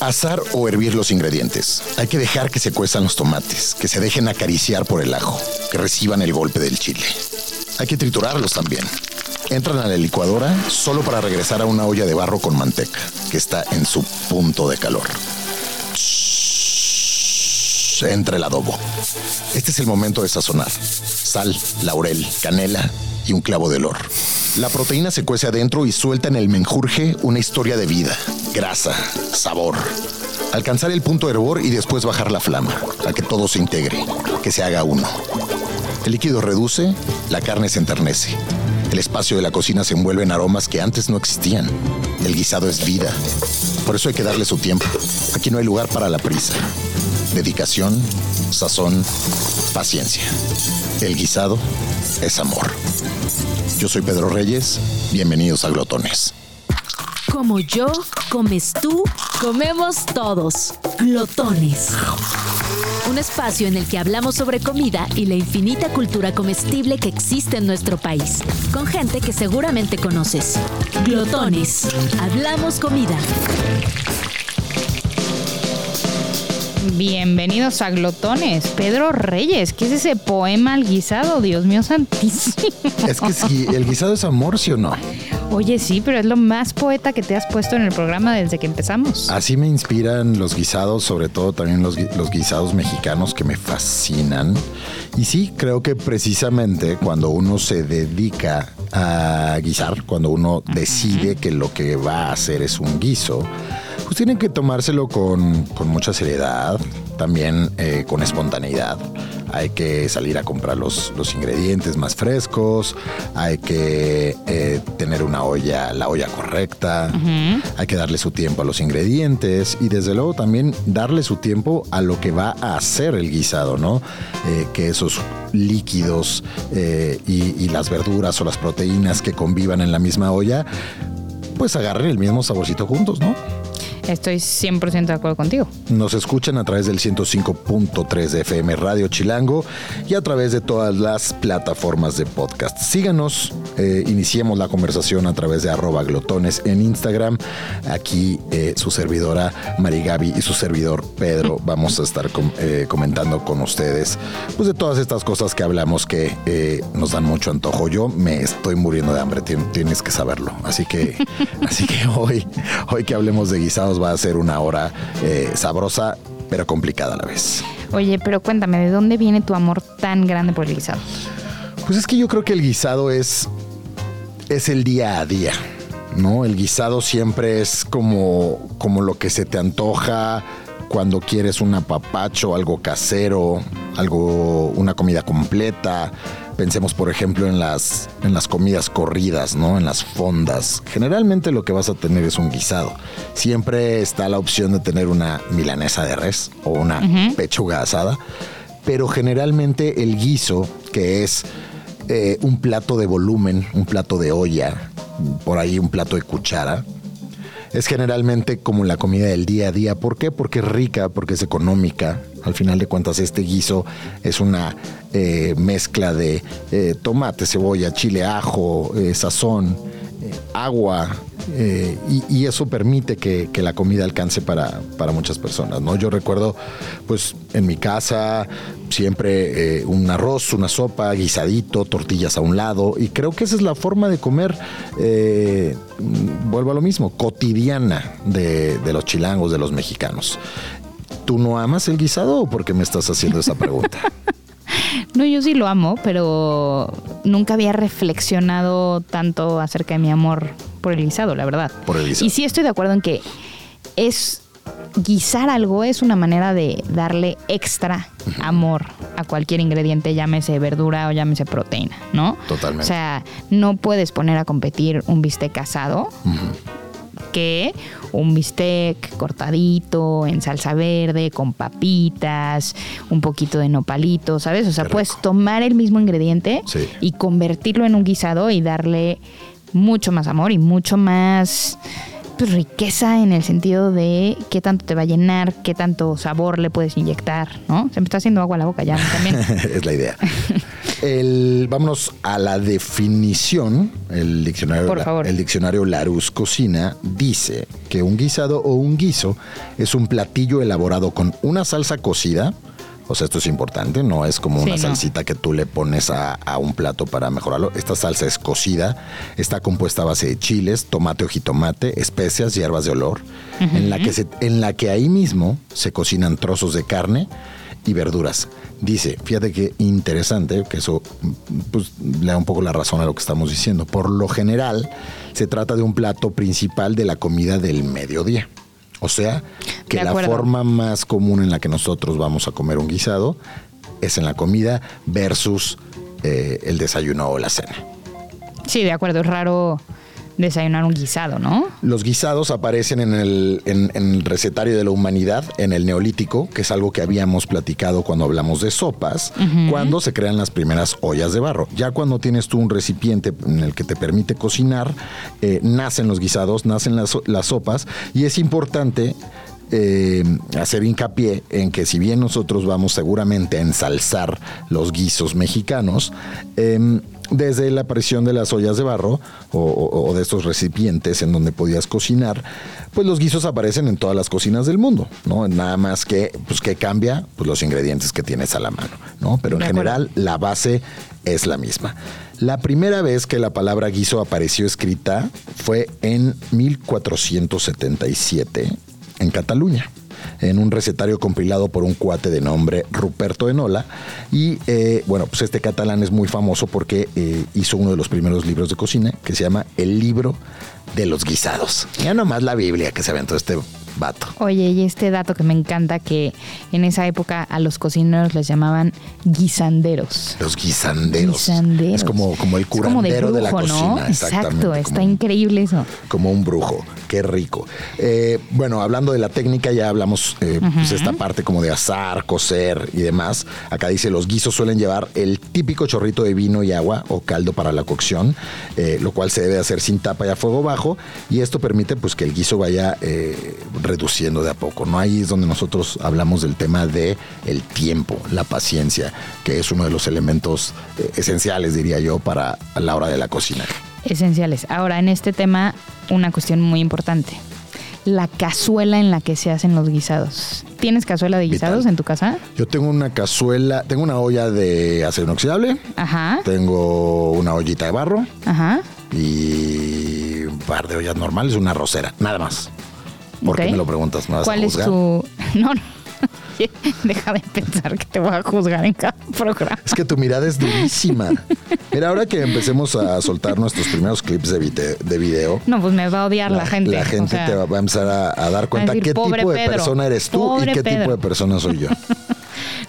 Asar o hervir los ingredientes. Hay que dejar que se cuezan los tomates, que se dejen acariciar por el ajo, que reciban el golpe del chile. Hay que triturarlos también. Entran a la licuadora solo para regresar a una olla de barro con manteca, que está en su punto de calor. Entra el adobo. Este es el momento de sazonar. Sal, laurel, canela y un clavo de olor. La proteína se cuece adentro y suelta en el menjurje una historia de vida, grasa, sabor. Alcanzar el punto de hervor y después bajar la flama, a que todo se integre, que se haga uno. El líquido reduce, la carne se enternece. El espacio de la cocina se envuelve en aromas que antes no existían. El guisado es vida. Por eso hay que darle su tiempo. Aquí no hay lugar para la prisa. Dedicación, sazón, paciencia. El guisado es amor. Yo soy Pedro Reyes. Bienvenidos a Glotones. Como yo, comes tú, comemos todos. Glotones. Un espacio en el que hablamos sobre comida y la infinita cultura comestible que existe en nuestro país, con gente que seguramente conoces. Glotones. Hablamos comida. Bienvenidos a Glotones. Pedro Reyes, ¿qué es ese poema al guisado? Dios mío santísimo. Es que si el guisado es amor, ¿sí o no? Oye, sí, pero es lo más poeta que te has puesto en el programa desde que empezamos. Así me inspiran los guisados, sobre todo también los, gui- los guisados mexicanos que me fascinan. Y sí, creo que precisamente cuando uno se dedica a guisar, cuando uno decide que lo que va a hacer es un guiso, pues tienen que tomárselo con, con mucha seriedad, también eh, con espontaneidad. Hay que salir a comprar los, los ingredientes más frescos, hay que eh, tener una olla, la olla correcta, hay que darle su tiempo a los ingredientes y desde luego también darle su tiempo a lo que va a hacer el guisado, ¿no? Eh, que esos líquidos eh, y, y las verduras o las proteínas que convivan en la misma olla, pues agarren el mismo saborcito juntos, ¿no? Estoy 100% de acuerdo contigo. Nos escuchan a través del 105.3 de FM Radio Chilango y a través de todas las plataformas de podcast. Síganos, eh, iniciemos la conversación a través de arroba glotones en Instagram. Aquí eh, su servidora Marigaby y su servidor Pedro vamos a estar eh, comentando con ustedes pues de todas estas cosas que hablamos que nos dan mucho antojo. Yo me estoy muriendo de hambre, tien- tienes que saberlo. Así que, así que hoy, hoy que hablemos de guisados va a ser una hora eh, sabrosa, pero complicada a la vez. Oye, pero cuéntame, ¿de dónde viene tu amor tan grande por el guisado? Pues es que yo creo que el guisado es, es el día a día, ¿no? El guisado siempre es como, como lo que se te antoja cuando quieres un apapacho, algo casero, algo, una comida completa. Pensemos, por ejemplo, en las, en las comidas corridas, ¿no? En las fondas. Generalmente lo que vas a tener es un guisado. Siempre está la opción de tener una milanesa de res o una pechuga asada. Pero generalmente el guiso, que es eh, un plato de volumen, un plato de olla, por ahí un plato de cuchara, es generalmente como la comida del día a día. ¿Por qué? Porque es rica, porque es económica. Al final de cuentas, este guiso es una eh, mezcla de eh, tomate, cebolla, chile, ajo, eh, sazón, agua. y, eso permite que, la comida alcance para, para muchas personas. ¿no? Yo recuerdo, pues, en mi casa, siempre un arroz, una sopa, guisadito, tortillas a un lado. Y creo que esa es la forma de comer, mm, vuelvo a lo mismo, cotidiana de, de los chilangos, de los mexicanos. ¿Tú no amas el guisado o por qué me estás haciendo esa pregunta? No, yo sí lo amo, pero nunca había reflexionado tanto acerca de mi amor por el guisado, la verdad. Por el guisado. Y sí estoy de acuerdo en que es guisar algo es una manera de darle extra amor a cualquier ingrediente, llámese verdura o llámese proteína, ¿no? Totalmente. O sea, no puedes poner a competir un bistec asado que un bistec cortadito en salsa verde con papitas, un poquito de nopalito, ¿sabes? O sea, puedes tomar el mismo ingrediente Sí. y convertirlo en un guisado y darle mucho más amor y mucho más pues, riqueza en el sentido de qué tanto te va a llenar, qué tanto sabor le puedes inyectar, ¿no? Se me está haciendo agua a la boca ya también. es la idea. El, vámonos a la definición. El diccionario, Por favor. el diccionario Larousse Cocina dice que un guisado o un guiso es un platillo elaborado con una salsa cocida. O sea, esto es importante, no es como Sí, una no. salsita que tú le pones a, a un plato para mejorarlo. Esta salsa es cocida, está compuesta a base de chiles, tomate o jitomate, especias, hierbas de olor, en, la que se, en la que ahí mismo se cocinan trozos de carne y verduras. Dice, fíjate qué interesante, que eso pues, le da un poco la razón a lo que estamos diciendo. Por lo general, se trata de un plato principal de la comida del mediodía. O sea, que la forma más común en la que nosotros vamos a comer un guisado es en la comida versus eh, el desayuno o la cena. Sí, de acuerdo, es raro desayunar un guisado, ¿no? Los guisados aparecen en el, en- en el recetario de la humanidad, en el neolítico, que es algo que habíamos platicado cuando hablamos de sopas, cuando se crean las primeras ollas de barro. Ya cuando tienes tú un recipiente en el que te permite cocinar, eh, nacen los guisados, nacen las, las sopas, y es importante eh, hacer hincapié en que si bien nosotros vamos seguramente a ensalzar los guisos mexicanos, em, desde la aparición de las ollas de barro o, o- o de estos recipientes en donde podías cocinar, pues los guisos aparecen en todas las cocinas del mundo, ¿no? Nada más que, pues, que cambia pues, los ingredientes que tienes a la mano, ¿no? Pero en general la base es la misma. La primera vez que la palabra guiso apareció escrita fue en 1477 en Cataluña, en un recetario compilado por un cuate de nombre Ruperto Enola. Y eh, bueno, pues este catalán es muy famoso porque eh, hizo uno de los primeros libros de cocina que se llama El libro de los guisados. Ya nomás la Biblia que se aventó este vato. Oye, y este dato que me encanta, que en esa época a los cocineros les llamaban guisanderos. Los guisanderos. Guisanderos. Es como, como el Es como de curandero de, la brujo, ¿no? cocina. Exacto, exactamente, está como- increíble eso. como un brujo. Qué rico. Eh, bueno, hablando de la técnica, ya hablamos eh, pues esta parte como de asar, cocer y demás. Acá dice, los guisos suelen llevar el típico chorrito de vino y agua o caldo para la cocción, eh, lo cual se debe hacer sin tapa y a fuego bajo. Y esto permite pues que el guiso vaya eh, reduciendo de a poco. ¿no? Ahí es donde nosotros hablamos del tema de el tiempo, la paciencia, que es uno de los elementos eh, esenciales, diría yo, para la hora de la cocina. Esenciales. Ahora, en este tema, una cuestión muy importante. La cazuela en la que se hacen los guisados. ¿Tienes cazuela de Vital. guisados en tu casa? Yo tengo una cazuela, tengo una olla de acero inoxidable, Ajá, tengo una ollita de barro ajá. y un par de ollas normales, una rosera, nada más. ¿Por qué me lo preguntas? ¿Me vas a ¿Cuál es juzgar? tu...? No, no. Deja de pensar que te voy a juzgar en cada programa. Es que tu mirada es durísima. Mira, ahora que empecemos a soltar nuestros primeros clips de, de video, No, pues me va a odiar la, gente. La gente o sea, te va va a empezar a, a dar cuenta decir, qué "Pobre tipo de Pedro, persona eres tú y qué tipo Pedro". de persona soy yo.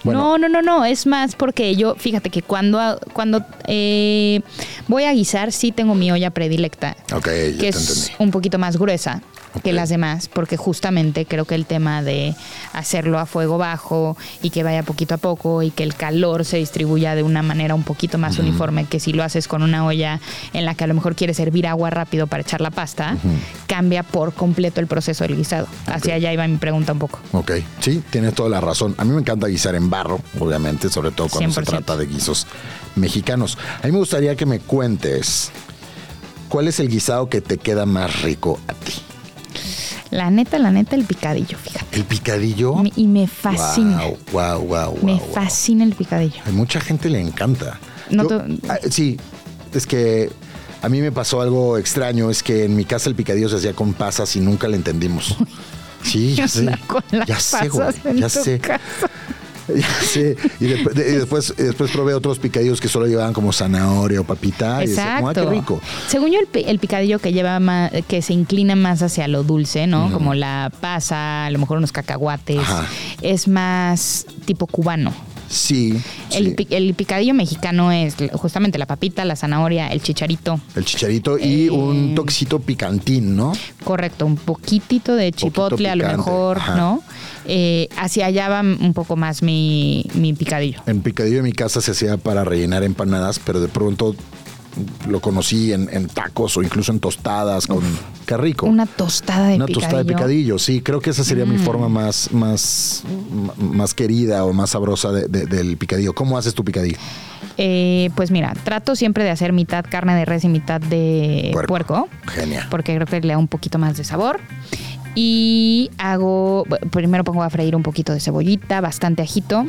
Bueno. No, no, no, no. Es más porque yo, fíjate que cuando, cuando eh, voy a guisar, sí tengo mi olla predilecta. Ok, ya que te es entendí. un poquito más gruesa Que las demás, porque justamente creo que el tema de hacerlo a fuego bajo y que vaya poquito a poco y que el calor se distribuya de una manera un poquito más uniforme que si lo haces con una olla en la que a lo mejor quieres hervir agua rápido para echar la pasta, cambia por completo el proceso del guisado. Hacia allá iba mi pregunta un poco. Ok, sí, tienes toda la razón. A mí me encanta guisar en barro, obviamente, sobre todo cuando se 100%. trata de guisos mexicanos. A mí me gustaría que me cuentes cuál es el guisado que te queda más rico a ti. La neta, la neta, el picadillo, fíjate. ¿El picadillo? Me- y me fascina. Wow, wow, wow, me fascina el picadillo. A mucha gente le encanta. No Yo- te- ah, sí, es que a mí me pasó algo extraño, es que en mi casa el picadillo se hacía con pasas y nunca le entendimos. Sí, ya sé. Con las Ya sé, güey, en ya tu sé. casa. Sé. Y, después, de- y después, y después probé otros picadillos que solo llevaban como zanahoria o papita. Y decía, como, "Ah, Exacto. qué rico. Según yo, el, el picadillo que lleva más, que se inclina más hacia lo dulce, ¿no? Como la pasa, a lo mejor unos cacahuates, Ajá. es más tipo cubano. Sí. El, sí. el picadillo mexicano es justamente la papita, la zanahoria, el chicharito. El chicharito y Eh, un toxito picantín, ¿no? Correcto, un poquitito de chipotle a lo mejor, ajá. ¿no? Eh, hacia allá va un poco más mi, mi picadillo. En picadillo de mi casa se hacía para rellenar empanadas, pero de pronto lo conocí en, en tacos o incluso en tostadas con qué rico. Una tostada de Una picadillo. tostada de picadillo, sí, creo que esa sería mi forma más, más, más querida o más sabrosa de- de- del picadillo. ¿Cómo haces tu picadillo? Eh, pues mira, trato siempre de hacer mitad carne de res y mitad de Puerco. puerco. Genial. porque creo que le da un poquito más de sabor. Y hago, primero pongo a freír un poquito de cebollita, bastante ajito.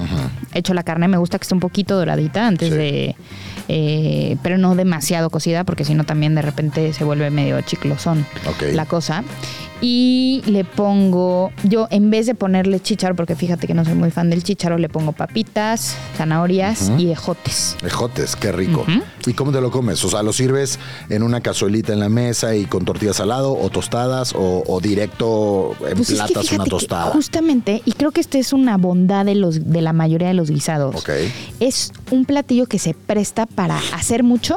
Echo la carne, me gusta que esté un poquito doradita antes Sí. de, eh, pero no demasiado cocida, porque si no también de repente se vuelve medio chiclosón Ok. la cosa. Y le pongo, yo en vez de ponerle chícharo, porque fíjate que no soy muy fan del chícharo, le pongo papitas, zanahorias y ejotes. Ejotes, qué rico. ¿Y cómo te lo comes? O sea, ¿lo sirves en una cazuelita en la mesa y con tortillas al lado o tostadas o, o directo en Pues es que una tostada? justamente, y creo que esta es una bondad de los de la mayoría de los guisados. Ok. Es un platillo que se presta para hacer mucho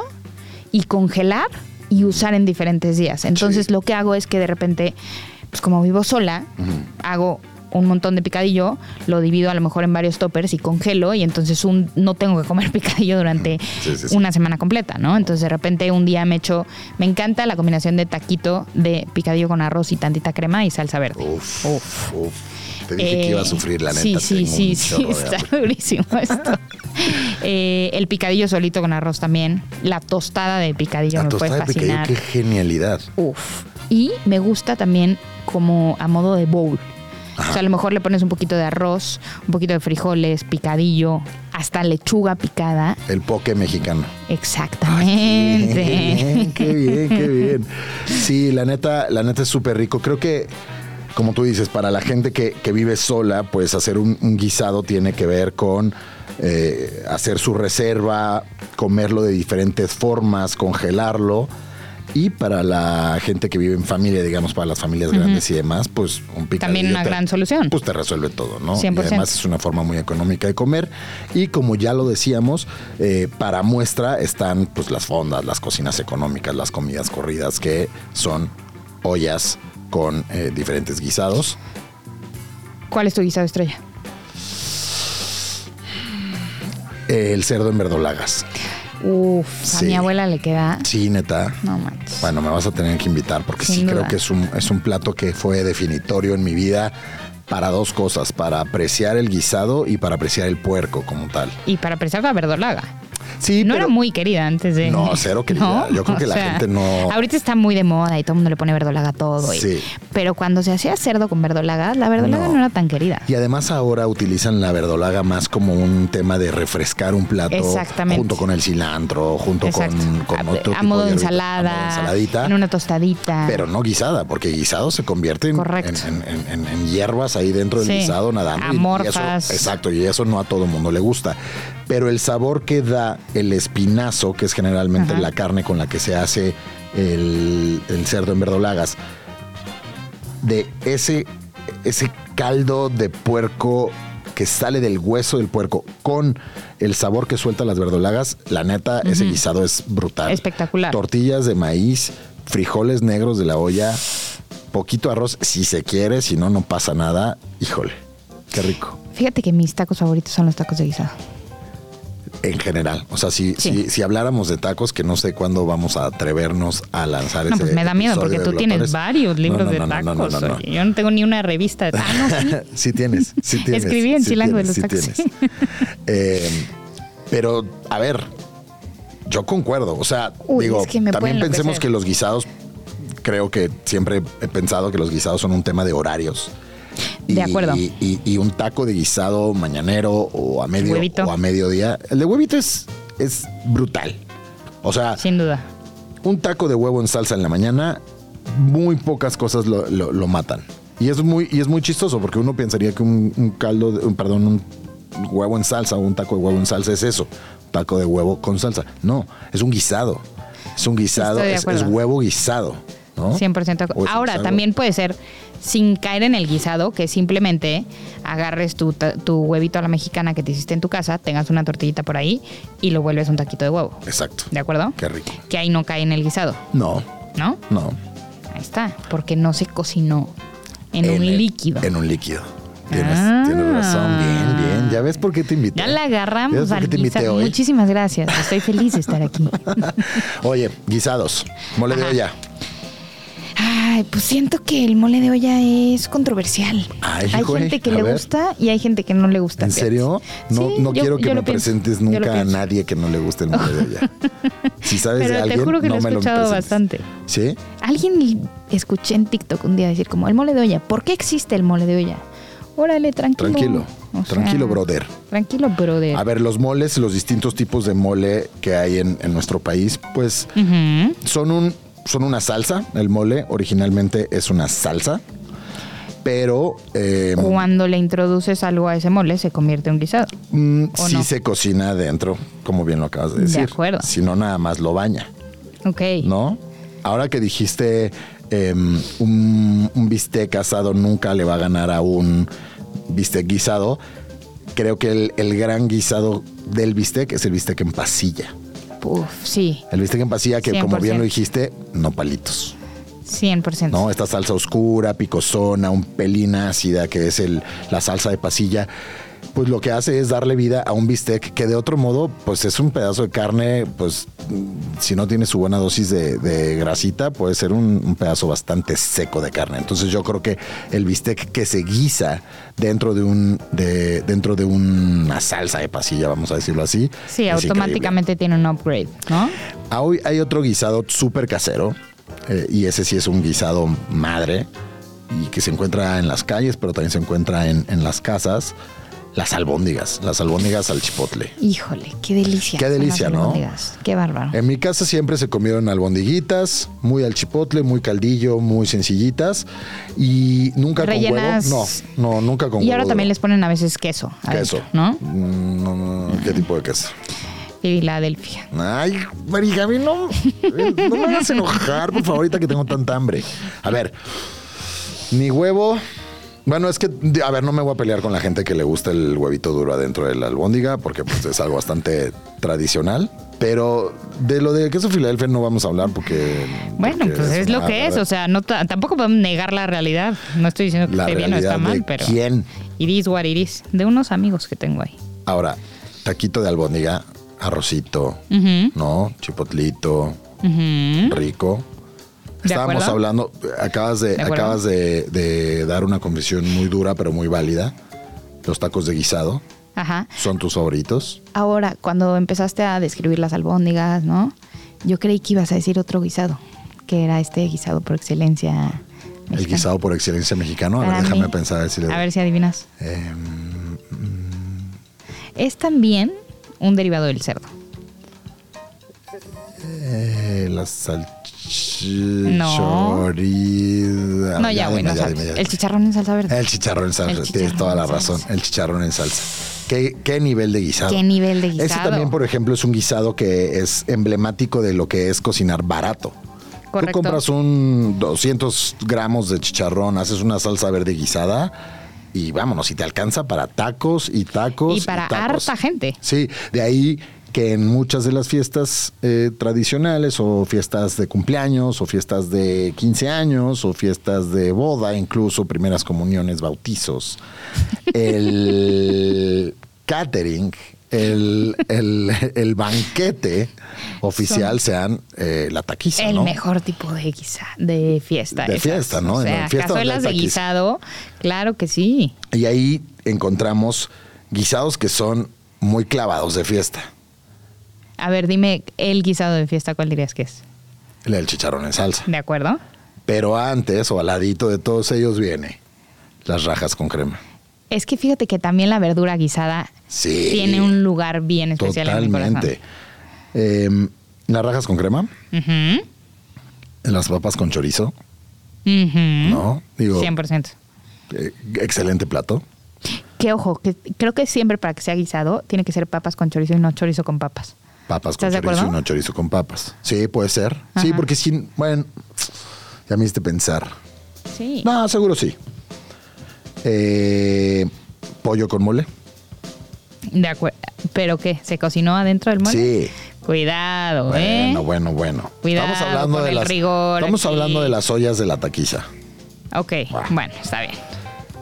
y congelar y usar en diferentes días. Entonces Sí. lo que hago es que de repente, pues como vivo sola, hago un montón de picadillo, lo divido a lo mejor en varios toppers y congelo y entonces un, no tengo que comer picadillo durante Sí, sí, sí. una semana completa, ¿no? Entonces de repente un día me echo, me encanta la combinación de taquito de picadillo con arroz y tantita crema y salsa verde. Uf, Uf. uf. Te dije que iba a sufrir, la neta. Sí, sí, sí, sí, está durísimo esto. Eh, el picadillo solito con arroz también. La tostada de picadillo La me tostada puede de picadillo, fascinar. qué genialidad. Uf. Y me gusta también como a modo de bowl. O sea, a lo mejor le pones un poquito de arroz, un poquito de frijoles, picadillo, hasta lechuga picada. El poke mexicano. Exactamente. Qué bien, qué bien, qué bien. Sí, la neta, la neta es súper rico. Creo que, como tú dices, para la gente que, que vive sola, pues hacer un, un guisado tiene que ver con eh, hacer su reserva, comerlo de diferentes formas, congelarlo. Y para la gente que vive en familia, digamos, para las familias grandes y demás, pues un picadillo. También una te- gran solución. Pues te resuelve todo, ¿no? 100%. Y además es una forma muy económica de comer. Y como ya lo decíamos, eh, para muestra están pues las fondas, las cocinas económicas, las comidas corridas, que son ollas con eh, diferentes guisados. ¿Cuál es tu guisado estrella? El cerdo en verdolagas. Uf, a mi abuela le queda. Sí, neta. No manches. Bueno, me vas a tener que invitar porque Sin sí duda. creo que es un, es un plato que fue definitorio en mi vida para dos cosas, para apreciar el guisado y para apreciar el puerco como tal. Y para apreciar la verdolaga. Sí, no pero- era muy querida antes de. No, cero querida. Yo creo que la gente no- Ahorita está muy de moda y todo el mundo le pone verdolaga a todo. y- Sí. Pero cuando se hacía cerdo con verdolaga, la verdolaga No. no, era tan querida. Y además ahora utilizan la verdolaga más como un tema de refrescar un plato Exactamente. junto con el cilantro, junto con, Exacto. con a, otro a tipo modo de ensalada, a modo ensaladita, en una tostadita. pero no guisada, porque guisado se convierte en, en, en- en- en hierbas ahí dentro del Sí. guisado nadando. y- y Amorfas. eso- exacto, y eso no a todo mundo le gusta. Pero el sabor que da el espinazo, que es generalmente Ajá. la carne con la que se hace el, el cerdo en verdolagas, de ese, ese caldo de puerco que sale del hueso del puerco con el sabor que suelta las verdolagas, la neta, ese guisado es brutal. Espectacular. Tortillas de maíz, frijoles negros de la olla, poquito arroz, si se quiere, si no, no pasa nada. Híjole, qué rico. Fíjate que mis tacos favoritos son los tacos de guisado. En general, o sea, si, Sí. si, si habláramos de tacos, que no sé cuándo vamos a atrevernos a lanzar No, ese pues me da miedo porque tú tienes varios libros No, no, de no, no, tacos. oye. Yo no tengo ni una revista de tacos. Ah, sí. sí tienes, sí tienes. Escribí en sí Chilango de los tacos. Eh, pero, a ver, yo concuerdo. O sea, Uy, digo, es que me también pensemos que los guisados, creo que siempre he pensado que los guisados son un tema de horarios. De acuerdo. Y, y- y un taco de guisado mañanero o a medio Huevito. o a mediodía. El de huevito es, es brutal. O sea, Sin duda. un taco de huevo en salsa en la mañana, muy pocas cosas lo, lo- lo matan. Y es muy, y es muy chistoso porque uno pensaría que un, un caldo, de- un, perdón, un huevo en salsa o un taco de huevo en salsa es eso, taco de huevo con salsa. No, es un guisado. Es un guisado, es, huevo guisado. ¿no? 100% de O acuerdo. es Ahora, también puede ser sin caer en el guisado, que simplemente agarres tu, tu huevito a la mexicana que te hiciste en tu casa, tengas una tortillita por ahí y lo vuelves un taquito de huevo. Exacto. ¿De acuerdo? Qué rico. Que ahí no cae en el guisado, No, ¿no? no. Ahí está, porque no se cocinó en, un el- líquido. En un líquido. Tienes, Ah. tienes razón. Bien, bien. ¿Ya ves por qué te invité? Ya la ¿Ya agarramos al qué te invité guisa- hoy? Muchísimas gracias. Estoy feliz de estar aquí. Oye, guisados. Mole de olla. Ay, pues siento que el mole de olla es controversial. Ay, hay güey, gente que le ver. gusta y hay gente que no le gusta. ¿En fíjate. serio? No, Sí, no yo- quiero que me pienso. presentes nunca a nadie que no le guste el mole de olla. Si sabes de Pero te alguien, juro que no lo he me escuchado bastante. ¿Sí? Alguien escuché en TikTok un día decir como el mole de olla. ¿Por qué existe el mole de olla? Órale, tranquilo. Tranquilo. O sea, Tranquilo, brother. Tranquilo, brother. A ver, los moles, los distintos tipos de mole que hay en, en nuestro país, pues son un son una salsa. El mole originalmente es una salsa, pero eh, Cuando le introduces algo a ese mole, se convierte en un guisado. mm, ¿o sí no? se cocina adentro, como bien lo acabas de decir. acuerdo. Si no, nada más lo baña, Ok. ¿no? Ahora que dijiste em, un, un bistec asado nunca le va a ganar a un bistec guisado, creo que el, el gran guisado del bistec es el bistec en pasilla. Uf, sí. El bistec en pasilla que, como bien 100%. lo dijiste, no palitos. 100%. ¿no? Esta salsa oscura, picosona, un pelín ácida, que es el, la salsa de pasilla, pues lo que hace es darle vida a un bistec que de otro modo, pues es un pedazo de carne, pues si no tiene su buena dosis de, de grasita, puede ser un, un pedazo bastante seco de carne. Entonces yo creo que el bistec que se guisa dentro de un de, dentro de una salsa de pasilla, vamos a decirlo así. Sí, increíble. automáticamente tiene un upgrade, ¿no? Ah, Hoy hay otro guisado súper casero, eh, y ese sí es un guisado madre, y que se encuentra en las calles, pero también se encuentra en, en las casas. Las albóndigas, las albóndigas al chipotle. Híjole, qué delicia. Qué delicia, ¿no? Qué bárbaro. En mi casa siempre se comieron albondiguitas, muy al chipotle, muy caldillo, muy sencillitas, y nunca Rellenas- con huevo. No, no, nunca con y huevo. ahora también les ponen a veces queso. queso. adentro, ¿no? Mm, No, no, no, ¿Qué tipo de queso? Filadelfia. Ay, María Gaby, no, eh, no me hagas enojar, por favor, ahorita que tengo tanta hambre. A ver, mi huevo. Bueno, es que, a ver, no me voy a pelear con la gente que le gusta el huevito duro adentro de la albóndiga, porque pues es algo bastante tradicional. Pero de lo de queso Filadelfia no vamos a hablar porque... Bueno, porque pues es lo que es. O sea, no ta- tampoco podemos negar la realidad. No estoy diciendo que La esté bien o está mal, pero. quién. It is what it is. De unos amigos que tengo ahí. Ahora, taquito de albóndiga, arrocito, ¿no? Chipotlito, rico. ¿De Estábamos acuerdo? hablando, acabas de, acabas de, de dar una confesión muy dura pero muy válida. Los tacos de guisado Ajá. son tus favoritos. Ahora, cuando empezaste a describir las albóndigas, ¿no? Yo creí que ibas a decir otro guisado, que era este guisado por excelencia. El mexicano. guisado por excelencia mexicano. A ver, déjame mí- pensar a ver si le- A ver si adivinas. Em, Es también un derivado del cerdo. eh, la salchicha. No. no, ya, dime, bueno, ya, dime, ya. el chicharrón en salsa verde. El chicharrón en salsa. Tienes toda la razón. El chicharrón en salsa. ¿Qué, qué nivel de guisado? ¿Qué nivel de Ese guisado? también, por ejemplo, es un guisado que es emblemático de lo que es cocinar barato. Correcto. Tú compras un 200 gramos de chicharrón, haces una salsa verde guisada y vámonos, y te alcanza para tacos y tacos. Y para tacos. harta gente. Sí, de ahí que en muchas de las fiestas eh, tradicionales o fiestas de cumpleaños o fiestas de 15 años o fiestas de boda, incluso primeras comuniones, bautizos, el catering, el, el- el banquete oficial sean eh, la taquiza, El ¿no? mejor tipo de guisa, de fiesta. De esas. fiesta, ¿no? O sea, fiesta cazuelas de guisado, claro que sí. Y ahí encontramos guisados que son muy clavados de fiesta. A ver, dime el guisado de fiesta, ¿cuál dirías que es? El del chicharrón en salsa. ¿De acuerdo? Pero antes o al ladito de todos ellos viene las rajas con crema. Es que fíjate que también la verdura guisada Sí. tiene un lugar bien especial en mi corazón. Totalmente. Eh, las rajas con crema, las papas con chorizo. ¿no? Digo, 100%. eh, excelente plato. Que ojo, que creo que siempre para que sea guisado tiene que ser papas con chorizo y no chorizo con papas. Papas con ¿Estás de chorizo y no chorizo con papas. Sí, puede ser. Sí, porque sin, bueno, ya me hiciste pensar. Sí. No, seguro sí. Eh, pollo con mole. De acuerdo. ¿Pero qué? ¿Se cocinó adentro del mole? Sí. Cuidado, ¿eh? Bueno, bueno, bueno. Cuidado estamos hablando con de el las, rigor Estamos aquí. hablando de las ollas de la taquiza. Ok, bueno, está bien.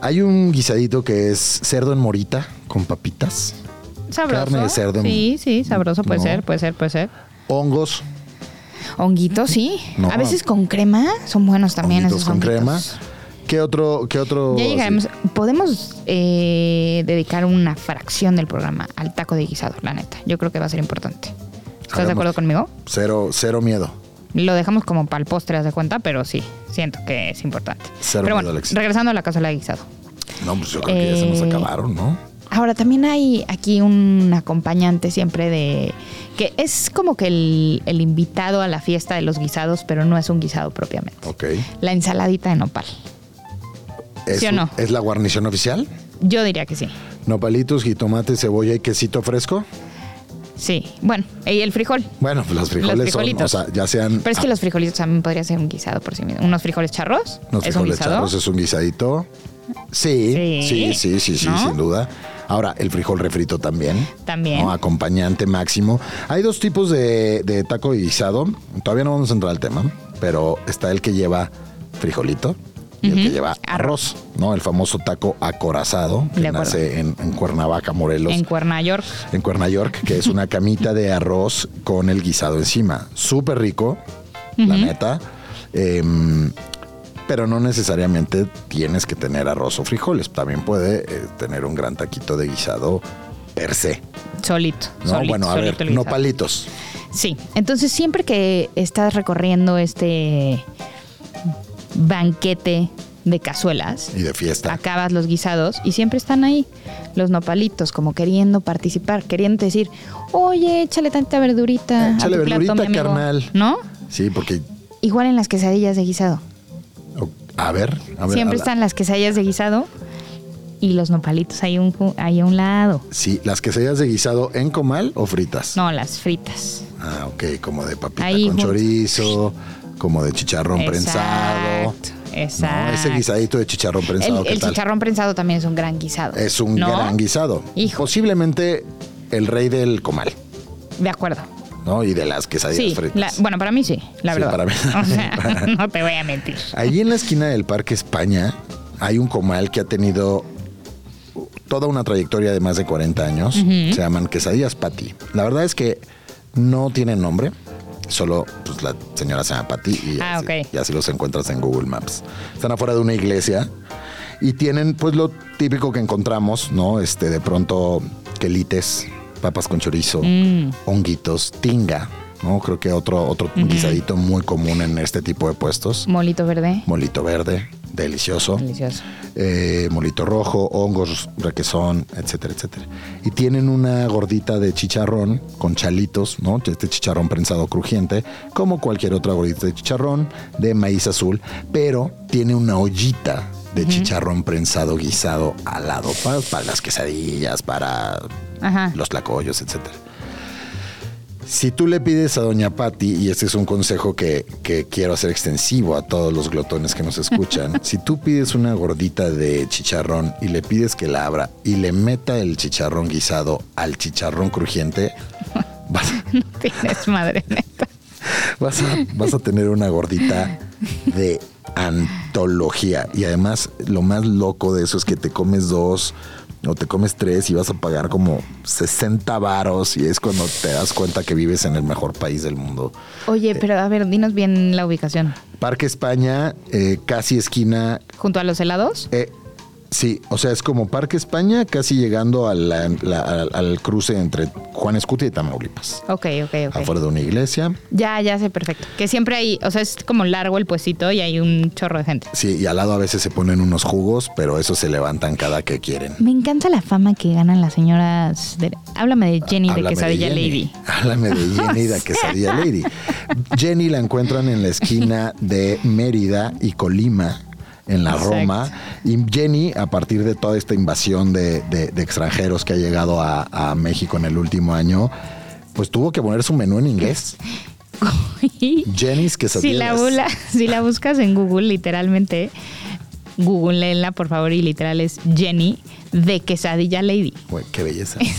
Hay un guisadito que es cerdo en morita con papitas. Sabroso. Carne de cerdo. Sí, sí, sabroso puede No. ser, puede ser, puede ser. Hongos, Honguitos, sí. No. A veces con crema son buenos también honguitos esos con honguitos. crema. ¿Qué otro? ¿Qué otro? Ya llegaremos. Podemos eh, dedicar una fracción del programa al taco de guisado, la neta. Yo creo que va a ser importante. ¿Estás de acuerdo conmigo? Cero, cero miedo. Lo dejamos como para el postre, de cuenta, pero sí, siento que es importante. Cero pero miedo bueno, al éxito. regresando a la cazuela de guisado. No, pues yo creo que ya se nos Eh, acabaron, ¿no? Ahora también hay aquí un acompañante siempre de que es como que el, el invitado a la fiesta de los guisados, pero no es un guisado propiamente. Ok. La ensaladita de nopal. ¿Es, ¿Sí o no? ¿Es la guarnición oficial? Yo diría que sí. Nopalitos, jitomate, cebolla y quesito fresco. Sí. Bueno, y el frijol. Bueno, pues los frijoles son, o sea, ya sean Pero es que ah, los frijolitos también podría ser un guisado por sí mismo. Unos frijoles charros. unos es un frijoles guisado. charros es un guisadito. Sí, sí, Sí. sí, sí, sí, ¿No? sin duda. Ahora, el frijol refrito también. También. ¿no? Acompañante máximo. Hay dos tipos de, de taco guisado. Todavía no vamos a entrar al tema, pero está el que lleva frijolito y el que lleva arroz, ¿no? El famoso taco acorazado que nace en, en Cuernavaca, Morelos. En Cuerna York. en Cuerna York, que es una camita de arroz con el guisado encima. Súper rico, la neta. Em, pero no necesariamente tienes que tener arroz o frijoles. También puede eh, tener un gran taquito de guisado per se. Solito. ¿no? solito, bueno, a ver, no palitos. Sí, entonces siempre que estás recorriendo este banquete de cazuelas, Y de fiesta. acabas los guisados y siempre están ahí los nopalitos como queriendo participar, queriendo decir, oye, échale tanta verdurita. a Échale plato, verdurita, mi amigo". carnal. ¿No? Sí, porque. Igual en las quesadillas de guisado. A ver, a ver. siempre están las quesadillas de guisado y los nopalitos ahí, un, ahí a un lado. Sí, las quesadillas de guisado en comal o fritas. No, las fritas. Ah, ok, como de papita Ahí con chorizo, como de chicharrón prensado. Exacto, No, ese guisadito de chicharrón prensado, El, ¿qué el tal? chicharrón prensado también es un gran guisado. Es un ¿no? gran guisado. Hijo. Posiblemente el rey del comal, De acuerdo. ¿No? Y de las quesadillas Sí, fritas. la- bueno, para mí sí, la Sí, verdad. para mí. O sea, no te voy a mentir. Allí en la esquina del Parque España hay un comal que ha tenido toda una trayectoria de más de 40 años. Se llaman Quesadillas Pati. La verdad es que no tienen nombre. Solo pues, la señora se llama Pati y, Ah, así, y así los encuentras en Google Maps. Están afuera de una iglesia y tienen pues lo típico que encontramos, ¿no? Este, de pronto, quelites, papas con chorizo, Mm. honguitos, tinga, ¿no? Creo que otro, otro guisadito muy común en este tipo de puestos. Molito verde. Molito verde, delicioso. Delicioso. Eh, molito rojo, hongos, requesón, etcétera, etcétera. Y tienen una gordita de chicharrón con chalitos, ¿no? Este chicharrón prensado crujiente, como cualquier otra gordita de chicharrón de maíz azul, pero tiene una ollita de chicharrón prensado guisado al lado para, para las quesadillas, para Ajá. los tlacoyos, etcétera. Si tú le pides a Doña Patti, y este es un consejo que, que quiero hacer extensivo a todos los glotones que nos escuchan, si tú pides una gordita de chicharrón y le pides que la abra y le meta el chicharrón guisado al chicharrón crujiente, vas, Tienes madre neta. vas a, vas a tener una gordita de antología. Y además, lo más loco de eso es que te comes dos o te comes tres y vas a pagar como 60 varos y es cuando te das cuenta que vives en el mejor país del mundo. Oye, pero a ver, dinos bien la ubicación. Parque España, eh, casi esquina. ¿Junto a los helados? eh, sí, o sea, es como Parque España, casi llegando a la- la- al, al cruce entre Juan Escutia y Tamaulipas. Ok, ok, ok. Afuera de una iglesia. Ya, ya sé, perfecto. Que siempre hay, o sea, es como largo el puestito y hay un chorro de gente. Sí, y al lado a veces se ponen unos jugos, pero esos se levantan cada que quieren. Me encanta la fama que ganan las señoras. de- Háblame de Jenny de Quesadilla Jenny. Lady. Háblame de Jenny de Quesadilla Lady. Jenny la encuentran en la esquina de Mérida y Colima, en la Exacto. Roma. Y Jenny, a partir de toda esta invasión de, de- de extranjeros que ha llegado a, a México en el último año, pues tuvo que poner su menú en inglés. Jenny's si, Quesadillas. la, bula- si la buscas en Google, literalmente, googleenla, por favor, y literal es Jenny de Quesadilla Lady. Güey, qué belleza.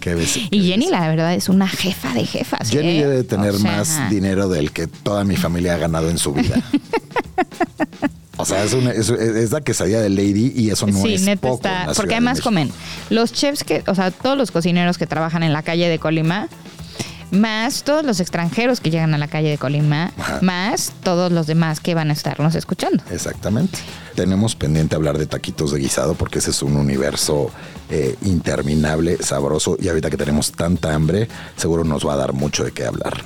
Qué belleza. Y Jenny, la verdad, es una jefa de jefas. Jenny ¿eh? debe de tener O sea, más dinero del que toda mi familia ha ganado en su vida. O sea, es, una, es, es la quesadilla de Lady y eso no sí, es neta poco. está. en la Porque además comen los chefs que, o sea, todos los cocineros que trabajan en la calle de Colima, más todos los extranjeros que llegan a la calle de Colima, Ajá. más todos los demás que van a estarnos escuchando. Exactamente. Tenemos pendiente hablar de taquitos de guisado porque ese es un universo eh, interminable, sabroso y ahorita que tenemos tanta hambre, seguro nos va a dar mucho de qué hablar.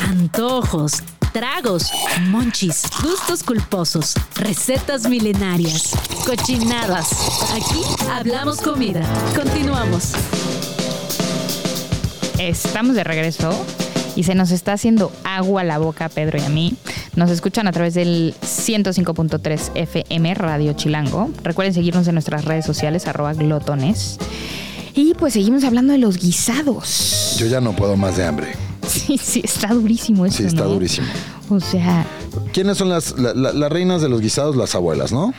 Antojos, tragos, monchis, gustos culposos, recetas milenarias, cochinadas. Aquí hablamos comida. Continuamos. Estamos de regreso y se nos está haciendo agua la boca a Pedro y a mí. Nos escuchan a través del 105.3 FM Radio Chilango. Recuerden seguirnos en nuestras redes sociales, arroba glotones. Y pues seguimos hablando de los guisados. Yo ya no puedo más de hambre. Sí, sí, está durísimo eso, Sí, está ¿no? durísimo. O sea, ¿Quiénes son las, la- la- las reinas de los guisados? Las abuelas, ¿no?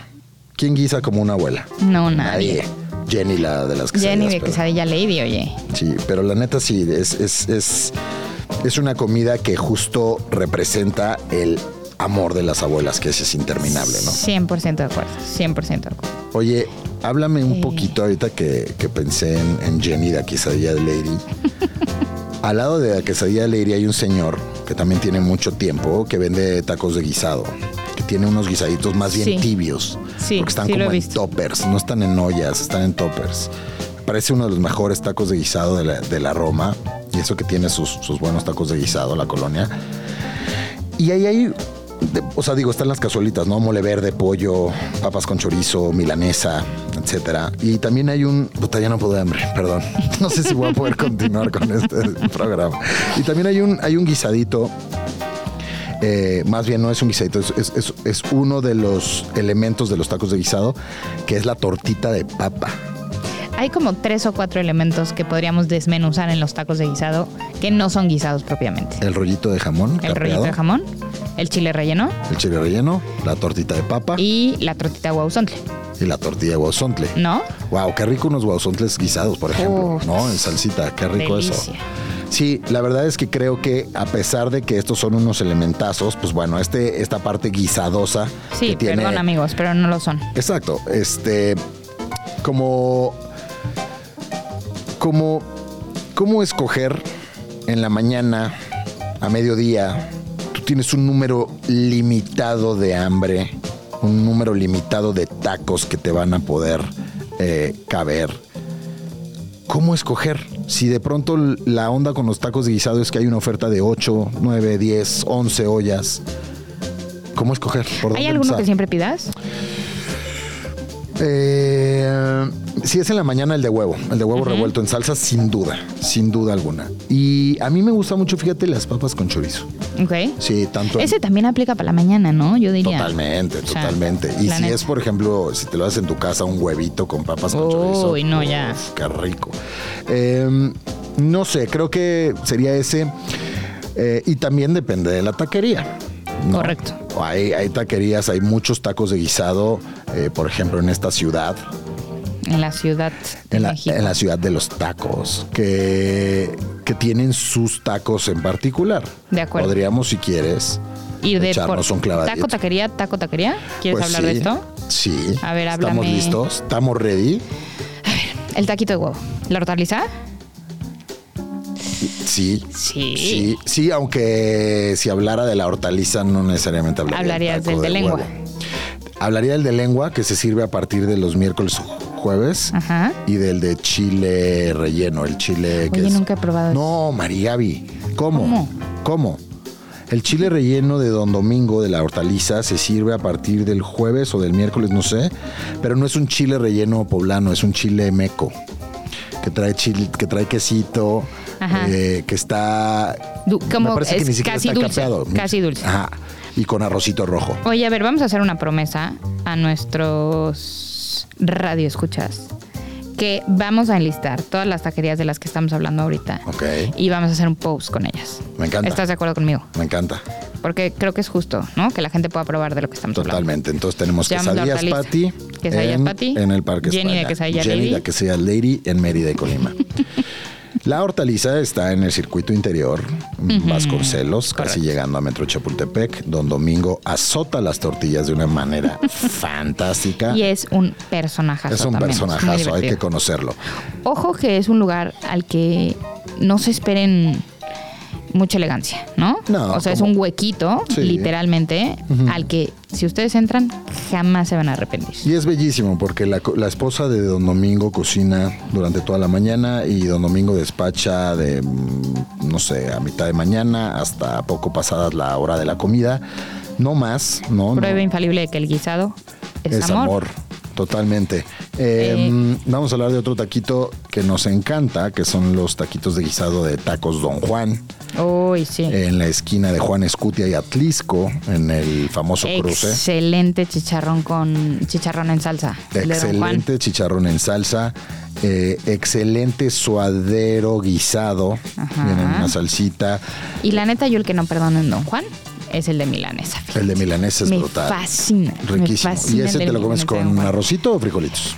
¿Quién guisa como una abuela? no, nadie. Jenny, la de las quesadillas. Jenny de pero- quesadilla lady, oye. Sí, pero la neta sí, es, es, es, es una comida que justo representa el amor de las abuelas, que ese es interminable, ¿no? 100% de acuerdo, 100% de acuerdo. Oye, háblame un Eh. poquito ahorita que, que pensé en, en Jenny, la quesadilla de Lady. Al lado de la quesadilla de Lady hay un señor que también tiene mucho tiempo que vende tacos de guisado, que tiene unos guisaditos más bien Sí. tibios, Sí, porque están sí como en toppers, no están en ollas, están en toppers. Parece uno de los mejores tacos de guisado de la, de la Roma, y eso que tiene sus, sus buenos tacos de guisado, la colonia. Y ahí hay, de- o sea, digo, están las cazuelitas, ¿no? Mole verde, pollo, papas con chorizo, milanesa, etcétera. Y también hay un, puta, ya no puedo de hambre, perdón. No sé si voy a poder continuar con este programa. Y también hay un, hay un guisadito. eh, más bien no es un guisadito, es, es- es- es uno de los elementos de los tacos de guisado, que es la tortita de papa. Hay como tres o cuatro elementos que podríamos desmenuzar en los tacos de guisado que no son guisados propiamente. El rollito de jamón, El rollito de jamón, el chile relleno el chile relleno, la tortita de papa y, y la tortita guauzontle, la tortilla de guauzontle. ¿no? Wow, qué rico unos guauzontles guisados, por ejemplo, Uf. ¿no? En salsita, qué rico eso. Sí, la verdad es que creo que a pesar de que estos son unos elementazos, pues bueno, este, esta parte guisadosa Sí, que tiene. perdón amigos, pero no lo son. Exacto, este, como, como, cómo escoger en la mañana, a mediodía, tienes un número limitado de hambre, un número limitado de tacos que te van a poder eh, caber. ¿Cómo escoger? Si de pronto la onda con los tacos de guisado es que hay una oferta de 8, 9, 10, 11 ollas. ¿Cómo escoger? ¿Por ¿Hay alguno empezar? que siempre pidas? Eh, si es en la mañana el de huevo, el de huevo revuelto en salsa, sin duda, sin duda alguna. Y a mí me gusta mucho, fíjate, las papas con chorizo. Ok. Sí, tanto. en- Ese también aplica para la mañana, ¿no? Yo diría. Totalmente, O sea, totalmente. Y si neta. es, por ejemplo, si te lo haces en tu casa, un huevito con papas con chorizo. Uy, no, ya. Qué rico. Eh, no sé, creo que sería ese. Eh, y también depende de la taquería. ¿no? Correcto. Hay, hay taquerías, hay muchos tacos de guisado, eh, por ejemplo, en esta ciudad, En la ciudad de en la, México. en la ciudad de los tacos, que, que tienen sus tacos en particular. De acuerdo. Podríamos, si quieres, Ir de echarnos un clavadito. taco taquería, taco taquería. ¿Quieres Pues hablar de esto? Sí. A ver, ¿Estamos háblame. listos? ¿Estamos ready? El taquito de huevo. ¿La hortaliza? Sí. Sí. Sí, sí, aunque si hablara de la hortaliza no necesariamente hablaría Hablarías del de lengua. Hablaría del de lengua que se sirve a partir de los miércoles jueves Ajá. y del de chile relleno, el chile que Oye, es- nunca he probado. No, Mariavi. ¿Cómo? ¿Cómo? ¿Cómo? El chile relleno de Don Domingo de la hortaliza se sirve a partir del jueves o del miércoles, no sé, pero no es un chile relleno poblano, es un chile meco que trae chile, que trae quesito, eh, que está Du- como me parece que ni siquiera casi está dulce, capeado. casi dulce. Ajá. Y con arrocito rojo. Oye, a ver, vamos a hacer una promesa a nuestros radioescuchas. Que vamos a enlistar todas las taquerías de las que estamos hablando ahorita. Ok. Y vamos a hacer un post con ellas. Me encanta. ¿Estás de acuerdo conmigo? Me encanta. Porque creo que es justo, ¿no? Que la gente pueda probar de lo que estamos hablando. Totalmente. Entonces tenemos Llamamos la quesadillas. Patty. Quesadillas en, Patty. En el Parque Jenny de. Quesadilla Jenny Lady. de Quesadilla Lady en Mérida y Colima. La hortaliza está en el circuito interior, Vasconcelos, casi llegando a Metro Chapultepec. Don Domingo azota las tortillas de una manera fantástica. Y es un personajazo. Es un también, personajazo, hay que conocerlo. Ojo que es un lugar al que no se esperen mucha elegancia, ¿no? No, o sea, es un huequito, Sí. literalmente, al que si ustedes entran, jamás se van a arrepentir. Y es bellísimo porque la, la esposa de Don Domingo cocina durante toda la mañana y Don Domingo despacha de, mm, no sé, a mitad de mañana hasta poco pasadas la hora de la comida. No más, ¿no? Prueba no. infalible de que el guisado es, Es amor. Totalmente. Eh, Eh. Vamos a hablar de otro taquito que nos encanta, que son los taquitos de guisado de tacos Don Juan, Uy, sí. en la esquina de Juan Escutia y Atlisco, en el famoso cruce. Excelente chicharrón con chicharrón en salsa. Excelente chicharrón en salsa, eh, excelente suadero guisado, Ajá. viene en una salsita. Y la neta, yo el que no perdono en Don Juan es el de milanesa. fíjate. El de milanesa es me brutal. fascina. me Riquísimo. fascina ¿Y ese te lo comes con arrocito o frijolitos?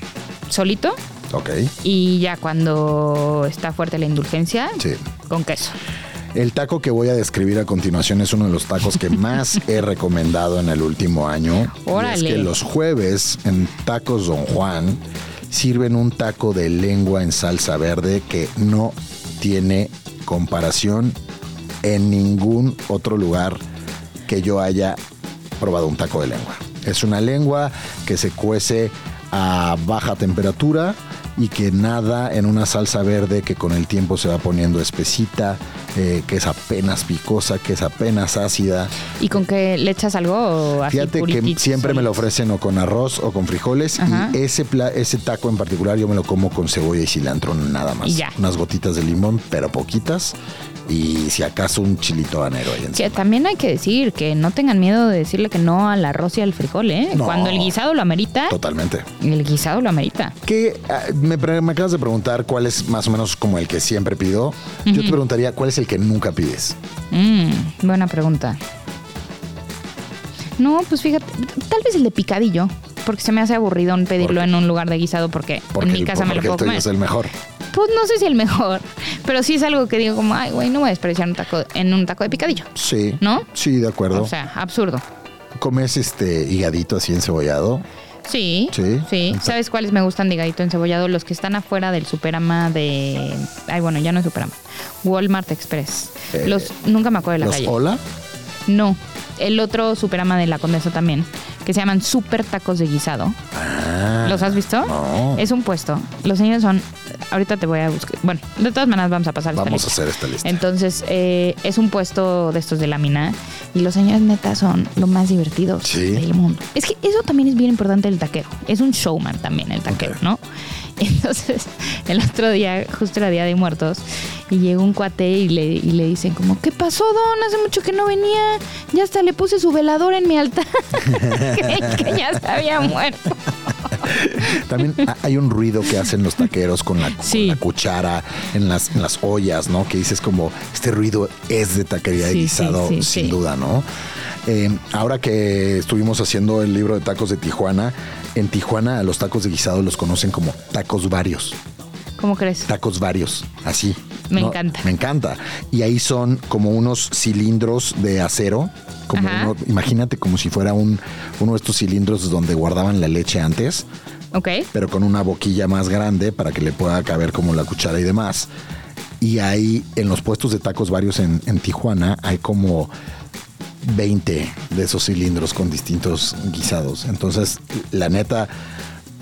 Solito Ok. y ya cuando está fuerte la indulgencia, Sí. con queso. El taco que voy a describir a continuación es uno de los tacos que más he recomendado en el último año. Y es Órale. que los jueves en Tacos Don Juan sirven un taco de lengua en salsa verde que no tiene comparación en ningún otro lugar que yo haya probado un taco de lengua. Es una lengua que se cuece a baja temperatura y que nada en una salsa verde que con el tiempo se va poniendo espesita, eh, que es apenas picosa, que es apenas ácida. ¿Y con qué le echas algo o así Fíjate que siempre me lo ofrecen o con arroz o con frijoles Ajá. y ese, ese taco en particular yo me lo como con cebolla y cilantro nada más. Y ya. Unas gotitas de limón, pero poquitas y si acaso un chilito habanero ahí encima. Que también hay que decir que no tengan miedo de decirle que no al arroz y al frijol, ¿eh? No. Cuando el guisado lo amerita, Totalmente. el guisado lo amerita. Que ah, me, me acabas de preguntar cuál es más o menos como el que siempre pido. Yo te preguntaría cuál es el que nunca pides. Mm, buena pregunta. No, pues fíjate, tal vez el de picadillo, porque se me hace aburrido pedirlo ¿Por en un lugar de guisado porque, Porque, en mi casa me lo puedo comer. es el mejor. Pues no sé si el mejor, pero sí es algo que digo como, ay, güey, no voy a desperdiciar un taco en un taco de picadillo. Sí. ¿No? Sí, de acuerdo. O sea, absurdo. ¿Comes este higadito así encebollado? Sí, Sí. sí. ¿Sabes cuáles me gustan de higadito encebollado? Los que están afuera del Superama de... Ay, bueno, ya no es Superama. Walmart Express. Eh, Los... Nunca me acuerdo de la ¿Los calle. hola? No, el otro Superama de la Condesa también, que se llaman Super Tacos de Guisado. Ah, ¿Los has visto? no. Es un puesto. Los señores son... Ahorita te voy a buscar. Bueno, de todas maneras vamos a pasar esta Vamos a lista. hacer esta lista. Entonces, eh, es un puesto de estos de lámina y los señores neta son lo más divertidos Sí. del mundo. Es que eso también es bien importante del taquero. Es un showman también el taquero. ¿no? Entonces, el otro día, justo era Día de Muertos, y llegó un cuate y le, y le dicen como, ¿qué pasó, Don? Hace mucho que no venía. Ya hasta le puse su velador en mi altar. Que ya se había muerto. También ha- hay un ruido que hacen los taqueros con la, con Sí. la cuchara en las, en las ollas, ¿no? Que dices como, este ruido es de taquería de Sí, guisado, sí, sin duda, ¿no? Eh, ahora que estuvimos haciendo el libro de tacos de Tijuana, en Tijuana a los tacos de guisado los conocen como tacos varios. ¿Cómo crees? Tacos varios, así. Me encanta. Me encanta. Y ahí son como unos cilindros de acero. Como uno- imagínate como si fuera un, uno de estos cilindros donde guardaban la leche antes Ok. pero con una boquilla más grande para que le pueda caber como la cuchara y demás. Y ahí en los puestos de tacos varios en, en Tijuana hay como 20 de esos cilindros con distintos guisados. Entonces, la neta,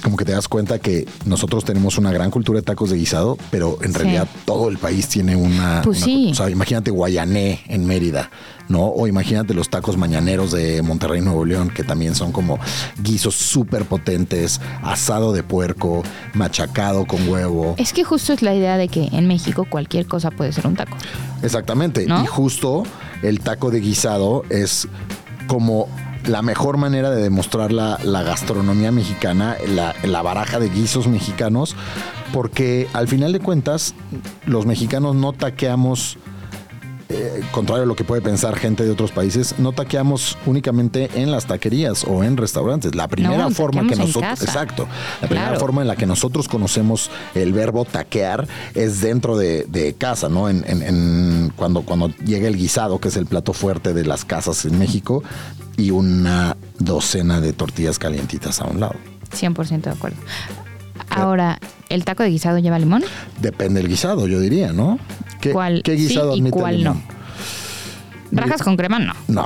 como que te das cuenta que nosotros tenemos una gran cultura de tacos de guisado, pero en Sí. realidad todo el país tiene una... Pues una- sí. O sea, imagínate Guayané en Mérida, ¿no? O imagínate los tacos mañaneros de Monterrey, Nuevo León, que también son como guisos súper potentes, asado de puerco, machacado con huevo. Es que justo es la idea de que en México cualquier cosa puede ser un taco. Exactamente. ¿No? Y justo el taco de guisado es como la mejor manera de demostrar la, la gastronomía mexicana, la, la baraja de guisos mexicanos, porque al final de cuentas los mexicanos no taqueamos eh, contrario a lo que puede pensar gente de otros países, no taqueamos únicamente en las taquerías o en restaurantes. La primera No, forma que nosotros, exacto, la primera Claro. forma en la que nosotros conocemos el verbo taquear es dentro de, de casa, ¿no? En, en- en- cuando, cuando llega el guisado, que es el plato fuerte de las casas en México, y una docena de tortillas calientitas a un lado. 100% de acuerdo. Ahora, ¿el taco de guisado lleva limón? Depende del guisado, yo diría, ¿no? ¿Qué, ¿Cuál qué guisado sí y cuál limón? Rajas con crema no. No.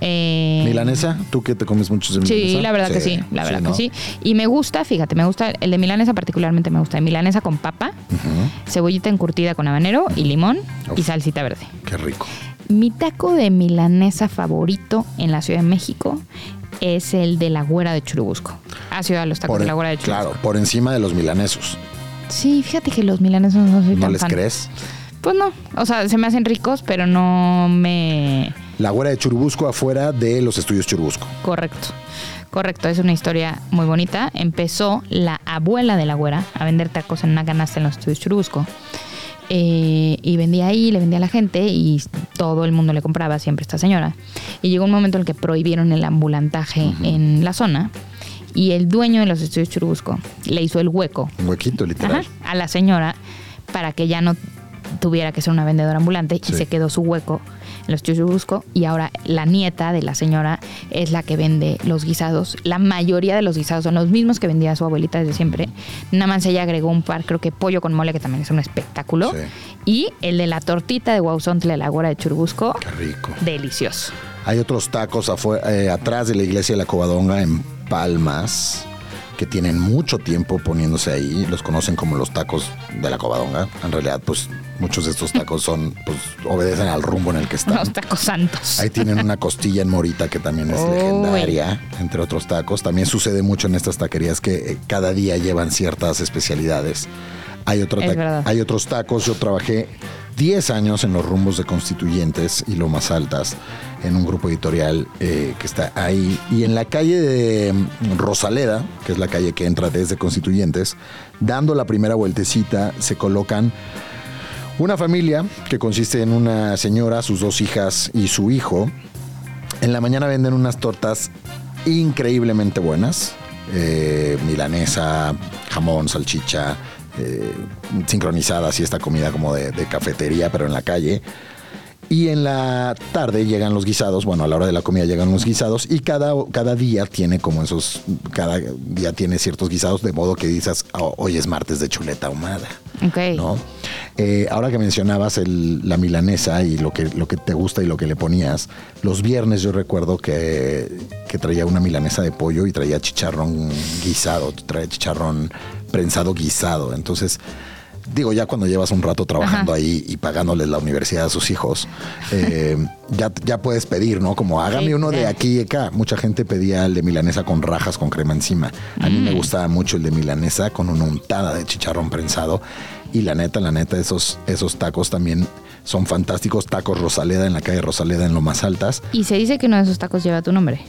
Eh, ¿Milanesa? ¿Tú que te comes muchos de milanesa? Sí, la verdad que sí, la verdad ¿no? que sí. Y me gusta, fíjate, me gusta, el de milanesa particularmente me gusta, el milanesa con papa, cebollita encurtida con habanero y limón y salsita verde. Qué rico. Mi taco de milanesa favorito en la Ciudad de México es el de la Güera de Churubusco. ¿Has ido a los tacos Por de la Güera de Churubusco? claro, por encima de los milanesos. Sí, fíjate que los milanesos no soy ¿No tan les fan. crees? Pues no, o sea, se me hacen ricos, pero no me... La güera de Churubusco afuera de los estudios Churubusco. Correcto, correcto, es una historia muy bonita. Empezó la abuela de la güera a vender tacos en una canasta en los estudios Churubusco. Eh, y vendía ahí, le vendía a la gente y todo el mundo le compraba siempre esta señora. Y llegó un momento en el que prohibieron el ambulantaje en la zona y el dueño de los estudios Churubusco le hizo el hueco Un huequito, literal. Ajá, a la señora para que ya no tuviera que ser una vendedora ambulante Sí. y se quedó su hueco los Churubusco y ahora la nieta de la señora es la que vende los guisados. La mayoría de los guisados son los mismos que vendía su abuelita desde siempre. Nada más ella agregó un par, creo que pollo con mole, que también es un espectáculo. Sí. Y el de la tortita de Guauzontle, la güera de Churubusco, Qué rico. delicioso. Hay otros tacos eh, atrás de la iglesia de la Covadonga en Palmas que tienen mucho tiempo poniéndose ahí. Los conocen como los tacos de la Covadonga. En realidad, pues muchos de estos tacos son, pues obedecen al rumbo en el que están. Los tacos santos. Ahí tienen una costilla en morita que también es Uy. legendaria, entre otros tacos. También sucede mucho en estas taquerías que eh, cada día llevan ciertas especialidades. Hay, otro Es hay otros tacos. Yo trabajé 10 años en los rumbos de Constituyentes y Lomas Altas, en un grupo editorial eh, que está ahí. Y en la calle de mm, Rosaleda, que es la calle que entra desde Constituyentes, dando la primera vueltecita, se colocan una familia que consiste en una señora, sus dos hijas y su hijo. En la mañana venden unas tortas increíblemente buenas. eh, milanesa, jamón, salchicha, eh, sincronizadas y esta comida como de, de cafetería, pero en la calle. Y en la tarde llegan los guisados, bueno, a la hora de la comida llegan los guisados y cada, cada día tiene como esos, cada día tiene ciertos guisados de modo que dices, "Oh, hoy es martes de chuleta ahumada. Ok. ¿no? Eh, ahora que mencionabas el- la milanesa y lo que, lo que te gusta y lo que le ponías, los viernes yo recuerdo que, que traía una milanesa de pollo y traía chicharrón guisado, traía chicharrón prensado guisado. Entonces, digo, ya cuando llevas un rato trabajando Ajá. ahí y pagándoles la universidad a sus hijos, eh, ya, ya puedes pedir, ¿no? Como hágame Sí, uno de aquí y acá. Mucha gente pedía el de milanesa con rajas con crema encima. A mí Mm. me gustaba mucho el de milanesa con una untada de chicharrón prensado. Y la neta, la neta, esos, esos tacos también son fantásticos. Tacos Rosaleda en la calle Rosaleda en lo más altas. Y se dice que uno de esos tacos lleva tu nombre.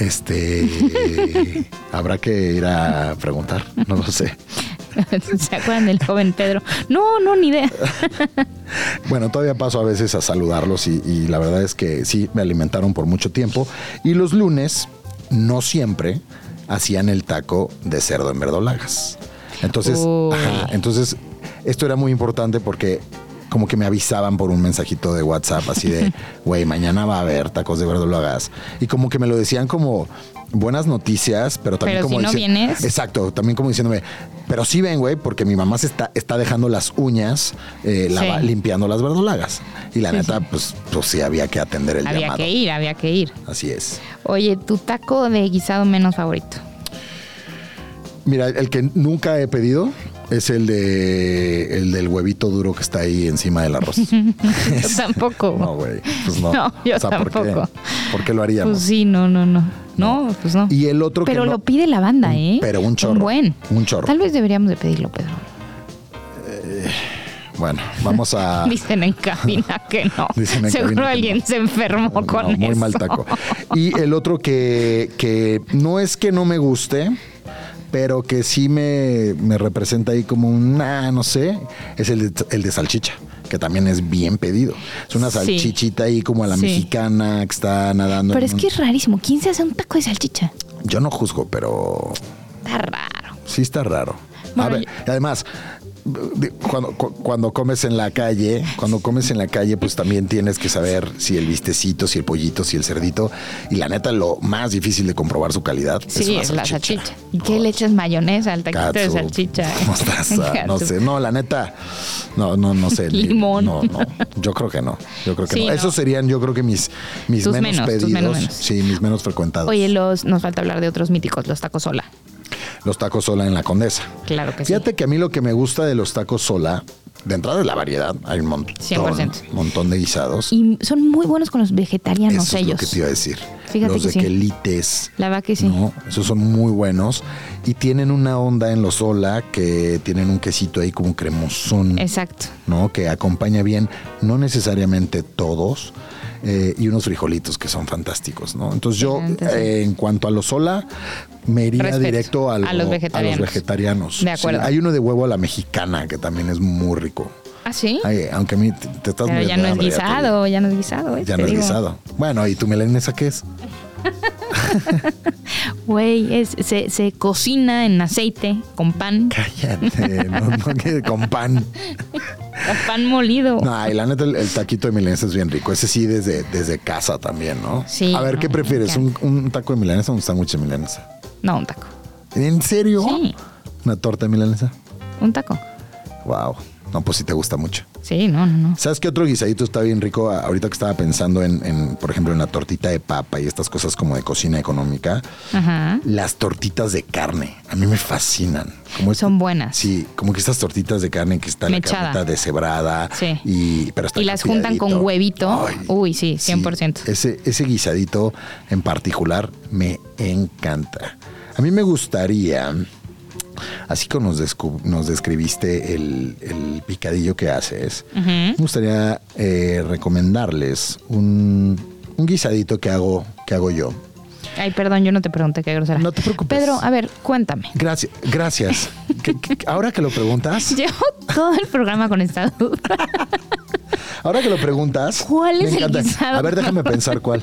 Este habrá que ir a preguntar, no lo sé. ¿Se acuerdan del joven Pedro? No, no, ni idea. Bueno, todavía paso a veces a saludarlos y, y la verdad es que sí, me alimentaron por mucho tiempo. Y los lunes, no siempre, hacían el taco de cerdo en verdolagas. Entonces, ajá, entonces, esto era muy importante porque como que me avisaban por un mensajito de WhatsApp así de, güey, mañana va a haber tacos de verdolagas. Y como que me lo decían como buenas noticias, pero también Pero como si no vienes. Exacto, también como diciéndome, pero sí ven, güey, porque mi mamá se está, está dejando las uñas eh, limpiando las verdolagas. Y la Sí, neta, sí. pues, pues sí había que atender el había llamado. que ir, había que ir. Así es. Oye, tu taco de guisado menos favorito. Mira, el que nunca he pedido es el de el del huevito duro que está ahí encima del arroz. Yo tampoco. No, güey. Pues no. No, yo ¿por qué? tampoco. ¿Por qué lo haríamos? Pues sí, no, no, no. No, pues no. Y el otro que Pero no- lo pide la banda, Un- ¿eh? pero un chorro. buen. Un chorro. Tal vez deberíamos de pedirlo, Pedro. Bueno, vamos a. Dicen en cabina que no. Dicen en Seguro cabina que alguien no. se enfermó con muy eso. mal taco. Y el otro que, que no es que no me guste, pero que sí me, me representa ahí como un, no sé, es el de, el de salchicha. que también es bien pedido. Es una Sí. salchichita ahí como a la Sí. mexicana que está nadando. Pero es un- que es rarísimo. ¿Quién se hace un taco de salchicha? Yo no juzgo, pero Está raro. sí está raro. a ver, además, de- cuando, cu- cuando comes en la calle, cuando comes en la calle, pues también tienes que saber si el vistecito, si el pollito, si el cerdito. Y la neta, lo más difícil de comprobar su calidad es una la salchicha. salchicha. ¿Y qué le echas mayonesa al taquito de salchicha? mostaza, no sé. No, la neta, no, no, no sé. Limón. No, no. Yo creo que no. Yo creo que Sí, no. no. Esos serían, yo creo que mis, mis Tus menos pedidos. menos, menos. Sí, mis menos frecuentados. Oye, los, nos falta hablar de otros míticos, los tacos sola. Los tacos sola en la condesa. Claro que Fíjate sí. que a mí lo que me gusta de los tacos sola, de entrada es la variedad. Hay un montón, 100%. montón de guisados. Y son muy buenos con los vegetarianos Eso es ellos. lo que te iba a decir. Fíjate los que de sí. quelites. La verdad que sí. ¿no? Esos son muy buenos. Y tienen una onda en los sola que tienen un quesito ahí como cremosón. Exacto. ¿no? Que acompaña bien, no necesariamente todos, eh, y unos frijolitos que son fantásticos, ¿no? Entonces yo, eh, en cuanto a lo sola, me iría Respeto directo a, lo- a los vegetarianos. vegetarianos. De acuerdo. Sí, hay uno de huevo a la mexicana que también es muy rico. ¿Ah, sí? Ay, aunque a mí te, te estás Pero ya no es ya te guisado, ya no es guisado. ¿eh? Ya no es digo. guisado. Bueno, ¿y tu melanesa qué es? Güey, se, se cocina en aceite con pan, Cállate, no, no, que con pan. con pan molido. No, y la neta, el, el taquito de milanesa es bien rico. Ese sí, desde, desde casa también, ¿no? Sí, A ver, no, ¿qué prefieres? ¿Un, encanta. un taco de milanesa o un sándwich de milanesa? No, un taco. ¿En serio? Sí. ¿Una torta de milanesa? Un taco. Wow. No, pues sí te gusta mucho. Sí, no, no, no. ¿Sabes qué otro guisadito está bien rico? Ah, Ahorita que estaba pensando en, en, por ejemplo, en la tortita de papa y estas cosas como de cocina económica. Ajá. Las tortitas de carne. A mí me fascinan. Como este- Son buenas. Sí, como que estas tortitas de carne que está la Mechada. carnita deshebrada. Sí. Y, pero está Y las juntan con huevito. Ay, Uy, sí, 100%. ese, ese guisadito en particular me encanta. A mí me gustaría, así como nos, describiste el, el picadillo que haces, me gustaría eh, recomendarles un, un guisadito que hago, que hago yo. Ay, perdón, yo no te pregunté qué grosera. No te preocupes. Pedro, a ver, cuéntame. Gracias, gracias. Ahora que lo preguntas, Llevo todo el programa con esta duda. ahora que lo preguntas, ¿Cuál me es el guisado? A ver, déjame pensar cuál.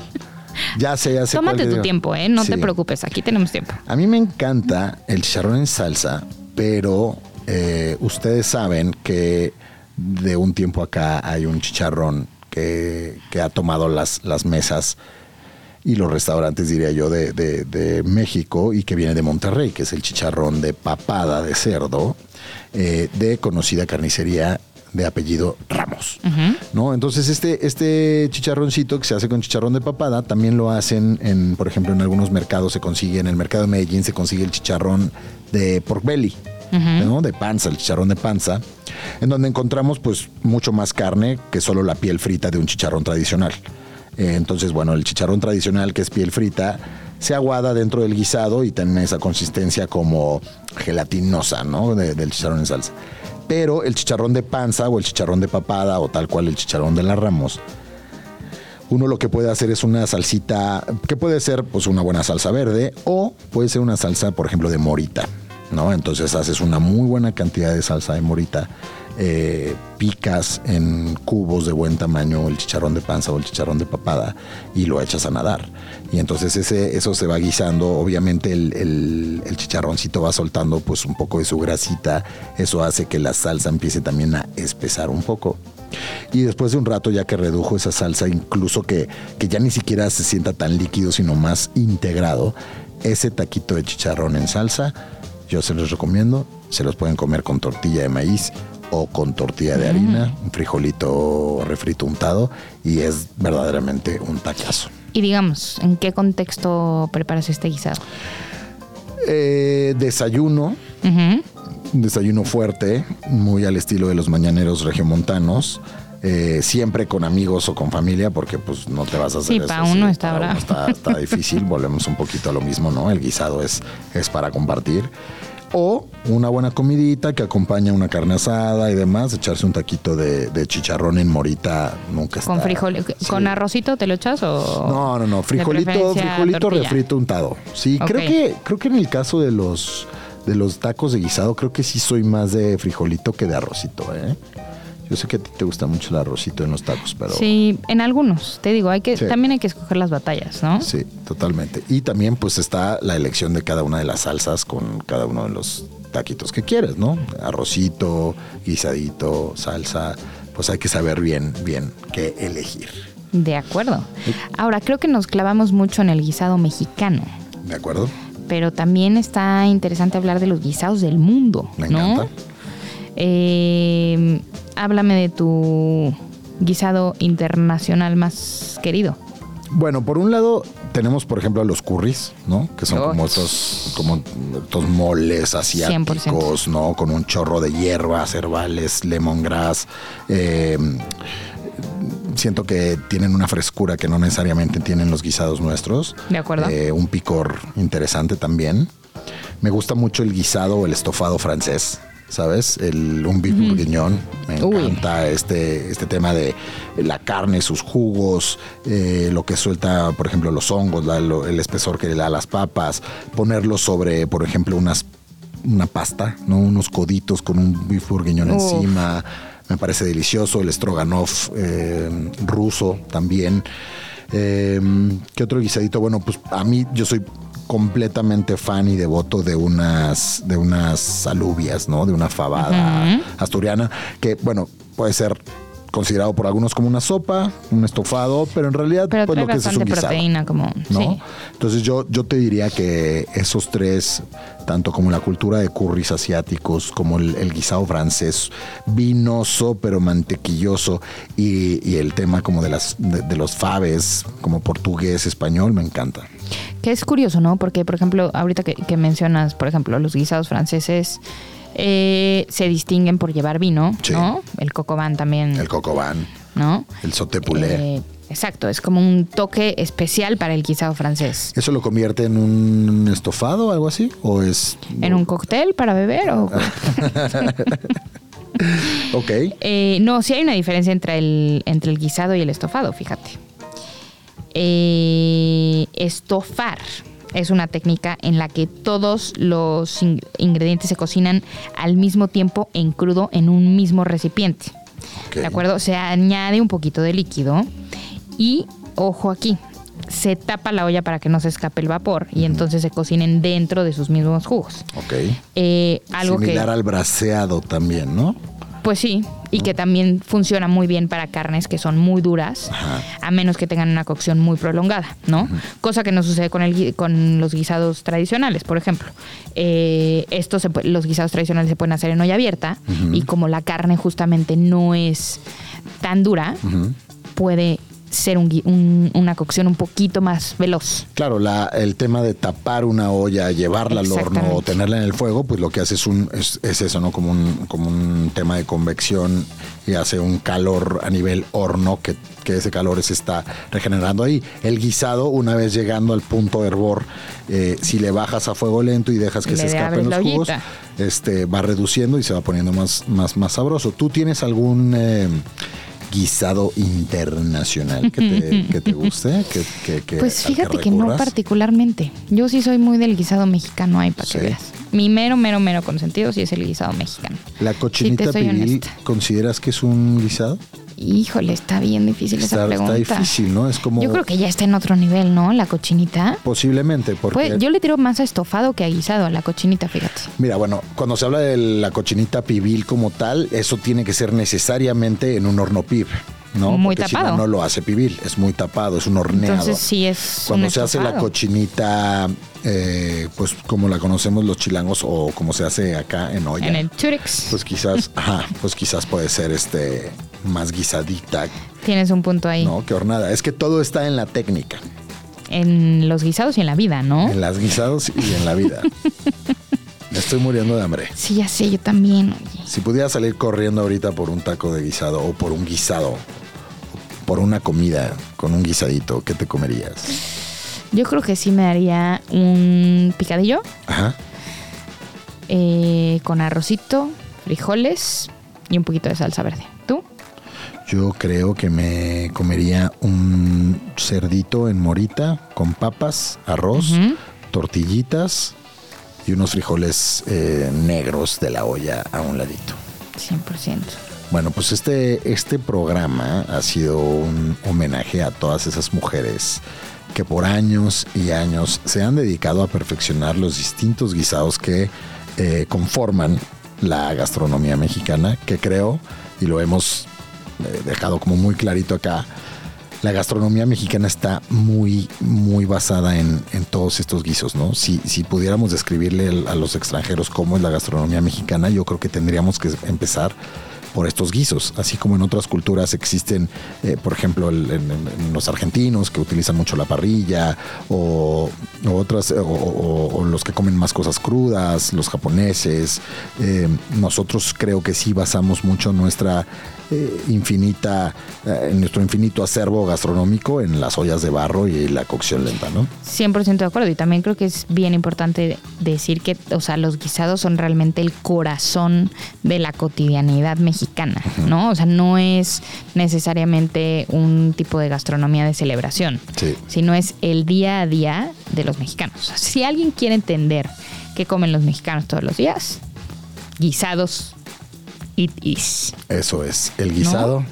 Ya sé, ya sé. Tómate tu tiempo, ¿eh? No te preocupes, aquí tenemos tiempo. A mí me encanta el chicharrón en salsa, pero eh, ustedes saben que de un tiempo acá hay un chicharrón que, que ha tomado las, las mesas y los restaurantes, diría yo, de, de- de México y que viene de Monterrey, que es el chicharrón de papada de cerdo eh, de conocida carnicería de apellido Ramos. ¿no? Entonces, este, este chicharroncito que se hace con chicharrón de papada, también lo hacen en, por ejemplo, en algunos mercados se consigue, en el mercado de Medellín se consigue el chicharrón de pork belly, ¿no? De panza, el chicharrón de panza, en donde encontramos pues mucho más carne que solo la piel frita de un chicharrón tradicional. Eh, entonces, bueno, el chicharrón tradicional, que es piel frita, se aguada dentro del guisado y tiene esa consistencia como gelatinosa, ¿no? De- del chicharrón en salsa. Pero el chicharrón de panza o el chicharrón de papada o tal cual el chicharrón de la Ramos, uno lo que puede hacer es una salsita, que puede ser pues una buena salsa verde o puede ser una salsa, por ejemplo, de morita, ¿no? Entonces haces una muy buena cantidad de salsa de morita, eh, picas en cubos de buen tamaño el chicharrón de panza o el chicharrón de papada y lo echas a nadar. Y entonces ese, eso se va guisando, obviamente el, el- el chicharroncito va soltando pues un poco de su grasita, eso hace que la salsa empiece también a espesar un poco. Y después de un rato, ya que redujo esa salsa, incluso que, que ya ni siquiera se sienta tan líquido, sino más integrado, ese taquito de chicharrón en salsa, yo se los recomiendo. Se los pueden comer con tortilla de maíz o con tortilla de harina, un frijolito refrito untado, y es verdaderamente un tacazo. Y digamos, ¿en qué contexto preparas este guisado? Eh, desayuno, desayuno fuerte, muy al estilo de los mañaneros regiomontanos. eh, siempre con amigos o con familia, porque pues no te vas a hacer Sí, eso pa' así, uno está para bravo. está, está difícil. Volvemos un poquito a lo mismo, ¿no? El guisado es, es para compartir. O una buena comidita que acompaña una carne asada y demás. Echarse un taquito de, de chicharrón en morita nunca está. ¿Con frijol, sí. con arrocito te lo echas o...? No, no, no. Frijolito, frijolito tortilla? refrito untado. Sí, creo que, creo que en el caso de los de los tacos de guisado, creo que sí soy más de frijolito que de arrocito, ¿eh? Yo sé que a ti te gusta mucho el arrocito en los tacos, pero... Sí, en algunos, te digo, hay que, Sí. también hay que escoger las batallas, ¿no? Sí, totalmente. Y también pues está la elección de cada una de las salsas con cada uno de los taquitos que quieres, ¿no? Arrocito, guisadito, salsa, pues hay que saber bien, bien qué elegir. De acuerdo. Ahora, creo que nos clavamos mucho en el guisado mexicano, ¿De acuerdo? pero también está interesante hablar de los guisados del mundo, Me ¿no? encanta. Eh, háblame de tu guisado internacional más querido. Bueno, por un lado tenemos, por ejemplo, a los curries, ¿no? Que son Oh. como estos, como estos moles asiáticos, 100%. ¿no? Con un chorro de hierbas, herbales, lemongrass. eh, siento que tienen una frescura que no necesariamente tienen los guisados nuestros. De acuerdo. Eh, un picor interesante también. Me gusta mucho el guisado o el estofado francés. ¿Sabes? El, un beef. Me Uy. encanta este, este tema de la carne, sus jugos, eh, lo que suelta, por ejemplo, los hongos, la- lo- el espesor que le da a las papas, ponerlo sobre, por ejemplo, unas, una pasta, ¿no? Unos coditos con un beef Uf. encima. Me parece delicioso. El stroganoff eh, ruso también. Eh, ¿Qué otro guisadito? Bueno, pues a mí yo soy completamente fan y devoto de unas de unas alubias, ¿no? De una fabada asturiana que bueno, puede ser considerado por algunos como una sopa, un estofado, pero en realidad Pero pues lo que es es un guisado. proteína, como. ¿no? Sí. Entonces yo, yo te diría que esos tres, tanto como la cultura de curris asiáticos, como el, el guisado francés, vinoso pero mantequilloso, y, y el tema como de, las, de, de los faves, como portugués, español, me encanta. Que es curioso, ¿no? Porque, por ejemplo, ahorita que, que mencionas, por ejemplo, los guisados franceses eh, se distinguen por llevar vino, Sí. ¿no? El cocobán también, El cocobán, ¿no? el poulet. Eh, exacto, es como un toque especial para el guisado francés. ¿Eso lo convierte en un estofado o algo así? ¿O es...? ¿En un cóctel para beber o...? Ok. Eh, no, sí hay una diferencia entre el, entre el guisado y el estofado, fíjate. Eh, estofar es una técnica en la que todos los in- ingredientes se cocinan al mismo tiempo en crudo en un mismo recipiente. ¿De acuerdo? Se añade un poquito de líquido y, ojo aquí, se tapa la olla para que no se escape el vapor y entonces se cocinen dentro de sus mismos jugos. Ok. Eh, algo que... Similar al braseado también, ¿no? Pues sí, y que también funciona muy bien para carnes que son muy duras, Ajá. a menos que tengan una cocción muy prolongada, ¿no? Cosa que no sucede con, el, con los guisados tradicionales, por ejemplo. Eh, estos se los guisados tradicionales se pueden hacer en olla abierta y como la carne justamente no es tan dura, puede ser un un- una cocción un poquito más veloz. Claro, la, el tema de tapar una olla, llevarla al horno o tenerla en el fuego, pues lo que hace es, un, es, es eso, ¿no? Como un, como un tema de convección y hace un calor a nivel horno que, que ese calor se está regenerando ahí. El guisado, una vez llegando al punto de hervor, eh, si le bajas a fuego lento y dejas que Le se escapen los jugos, este, va reduciendo y se va poniendo más, más, más sabroso. ¿Tú tienes algún... eh, guisado internacional que te, que te guste? Que, que- que- Pues fíjate que, no particularmente. Yo sí soy muy del guisado mexicano ahí para Sí. que veas. Mi mero, mero, mero consentido sí es el guisado mexicano. La cochinita soy pibil. ¿consideras que es un guisado? Híjole, está bien difícil esa Está, pregunta. está difícil, ¿no? Es como Yo creo que ya está en otro nivel, ¿no? La cochinita. posiblemente, porque Pues yo le tiro más a estofado que a guisado a la cochinita, fíjate. mira, bueno, cuando se habla de la cochinita pibil como tal, eso tiene que ser necesariamente en un horno pib, ¿no? Muy Porque si tapado. no, no lo hace pibil, es muy tapado, es un horneado. Entonces sí es. Cuando se hace la cochinita, eh, pues como la conocemos los chilangos o como se hace acá en olla. En el Turix. Pues quizás, ajá, pues quizás puede ser este más guisadita, Tienes un punto ahí. ¿no? Que hornada. Es que todo está en la técnica, En los guisados y en la vida, ¿no? en las guisados y en la vida. Me estoy muriendo de hambre. Sí, ya sé, yo también. oye. Si pudiera salir corriendo ahorita por un taco de guisado o por un guisado, por una comida con un guisadito, ¿qué te comerías? Yo creo que sí me daría un picadillo Ajá. eh, con arrocito, frijoles y un poquito de salsa verde. ¿Tú? Yo creo que me comería un cerdito en morita con papas, arroz, tortillitas y unos frijoles eh, negros de la olla a un ladito. 100%. Bueno, pues este, este programa ha sido un homenaje a todas esas mujeres que por años y años se han dedicado a perfeccionar los distintos guisados que eh, conforman la gastronomía mexicana, que creo, y lo hemos eh, dejado como muy clarito acá, la gastronomía mexicana está muy, muy basada en, todos estos guisos, ¿no? Si, si pudiéramos describirle a los extranjeros cómo es la gastronomía mexicana, yo creo que tendríamos que empezar por estos guisos, así como en otras culturas existen, eh, por ejemplo, en, los argentinos que utilizan mucho la parrilla, o, otras, o, los que comen más cosas crudas, los japoneses. Eh, nosotros creo que sí basamos mucho nuestra eh, infinita, en nuestro infinito acervo gastronómico en las ollas de barro y la cocción lenta, ¿no? 100% de acuerdo. Y también creo que es bien importante decir que, o sea, los guisados son realmente el corazón de la cotidianidad mexicana ¿no? O sea, no es necesariamente un tipo de gastronomía de celebración, sino es el día a día de los mexicanos. si alguien quiere entender qué comen los mexicanos todos los días, guisados, it is. Eso es, el guisado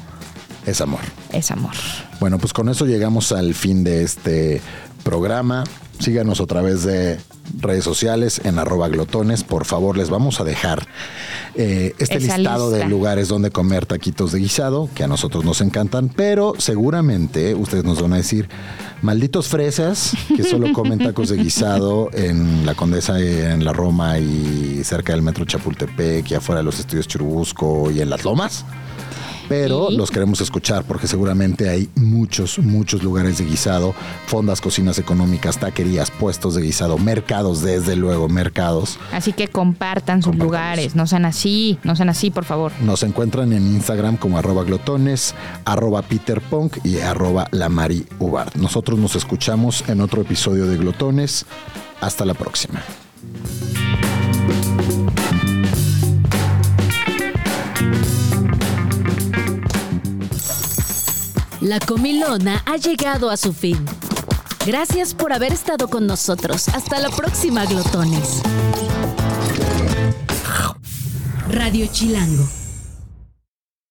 es amor. Es amor. Bueno, pues con eso llegamos al fin de este programa. Síganos a través de redes sociales en arroba glotones. Por favor, les vamos a dejar eh, este listado de lugares donde comer taquitos de guisado, que a nosotros nos encantan, pero seguramente ustedes nos van a decir, malditos fresas, que solo comen tacos de guisado en la Condesa, en la Roma y cerca del metro Chapultepec y afuera de los estudios Churubusco y en las Lomas pero los queremos escuchar porque seguramente hay muchos, muchos lugares de guisado, fondas, cocinas económicas, taquerías, puestos de guisado, mercados, desde luego, mercados. Así que compartan sus lugares, no sean así, no sean así, por favor. Nos encuentran en Instagram como arroba glotones, arroba peterpunk y arroba Nosotros nos escuchamos en otro episodio de Glotones. Hasta la próxima. La comilona ha llegado a su fin. Gracias por haber estado con nosotros. Hasta la próxima, glotones. Radio Chilango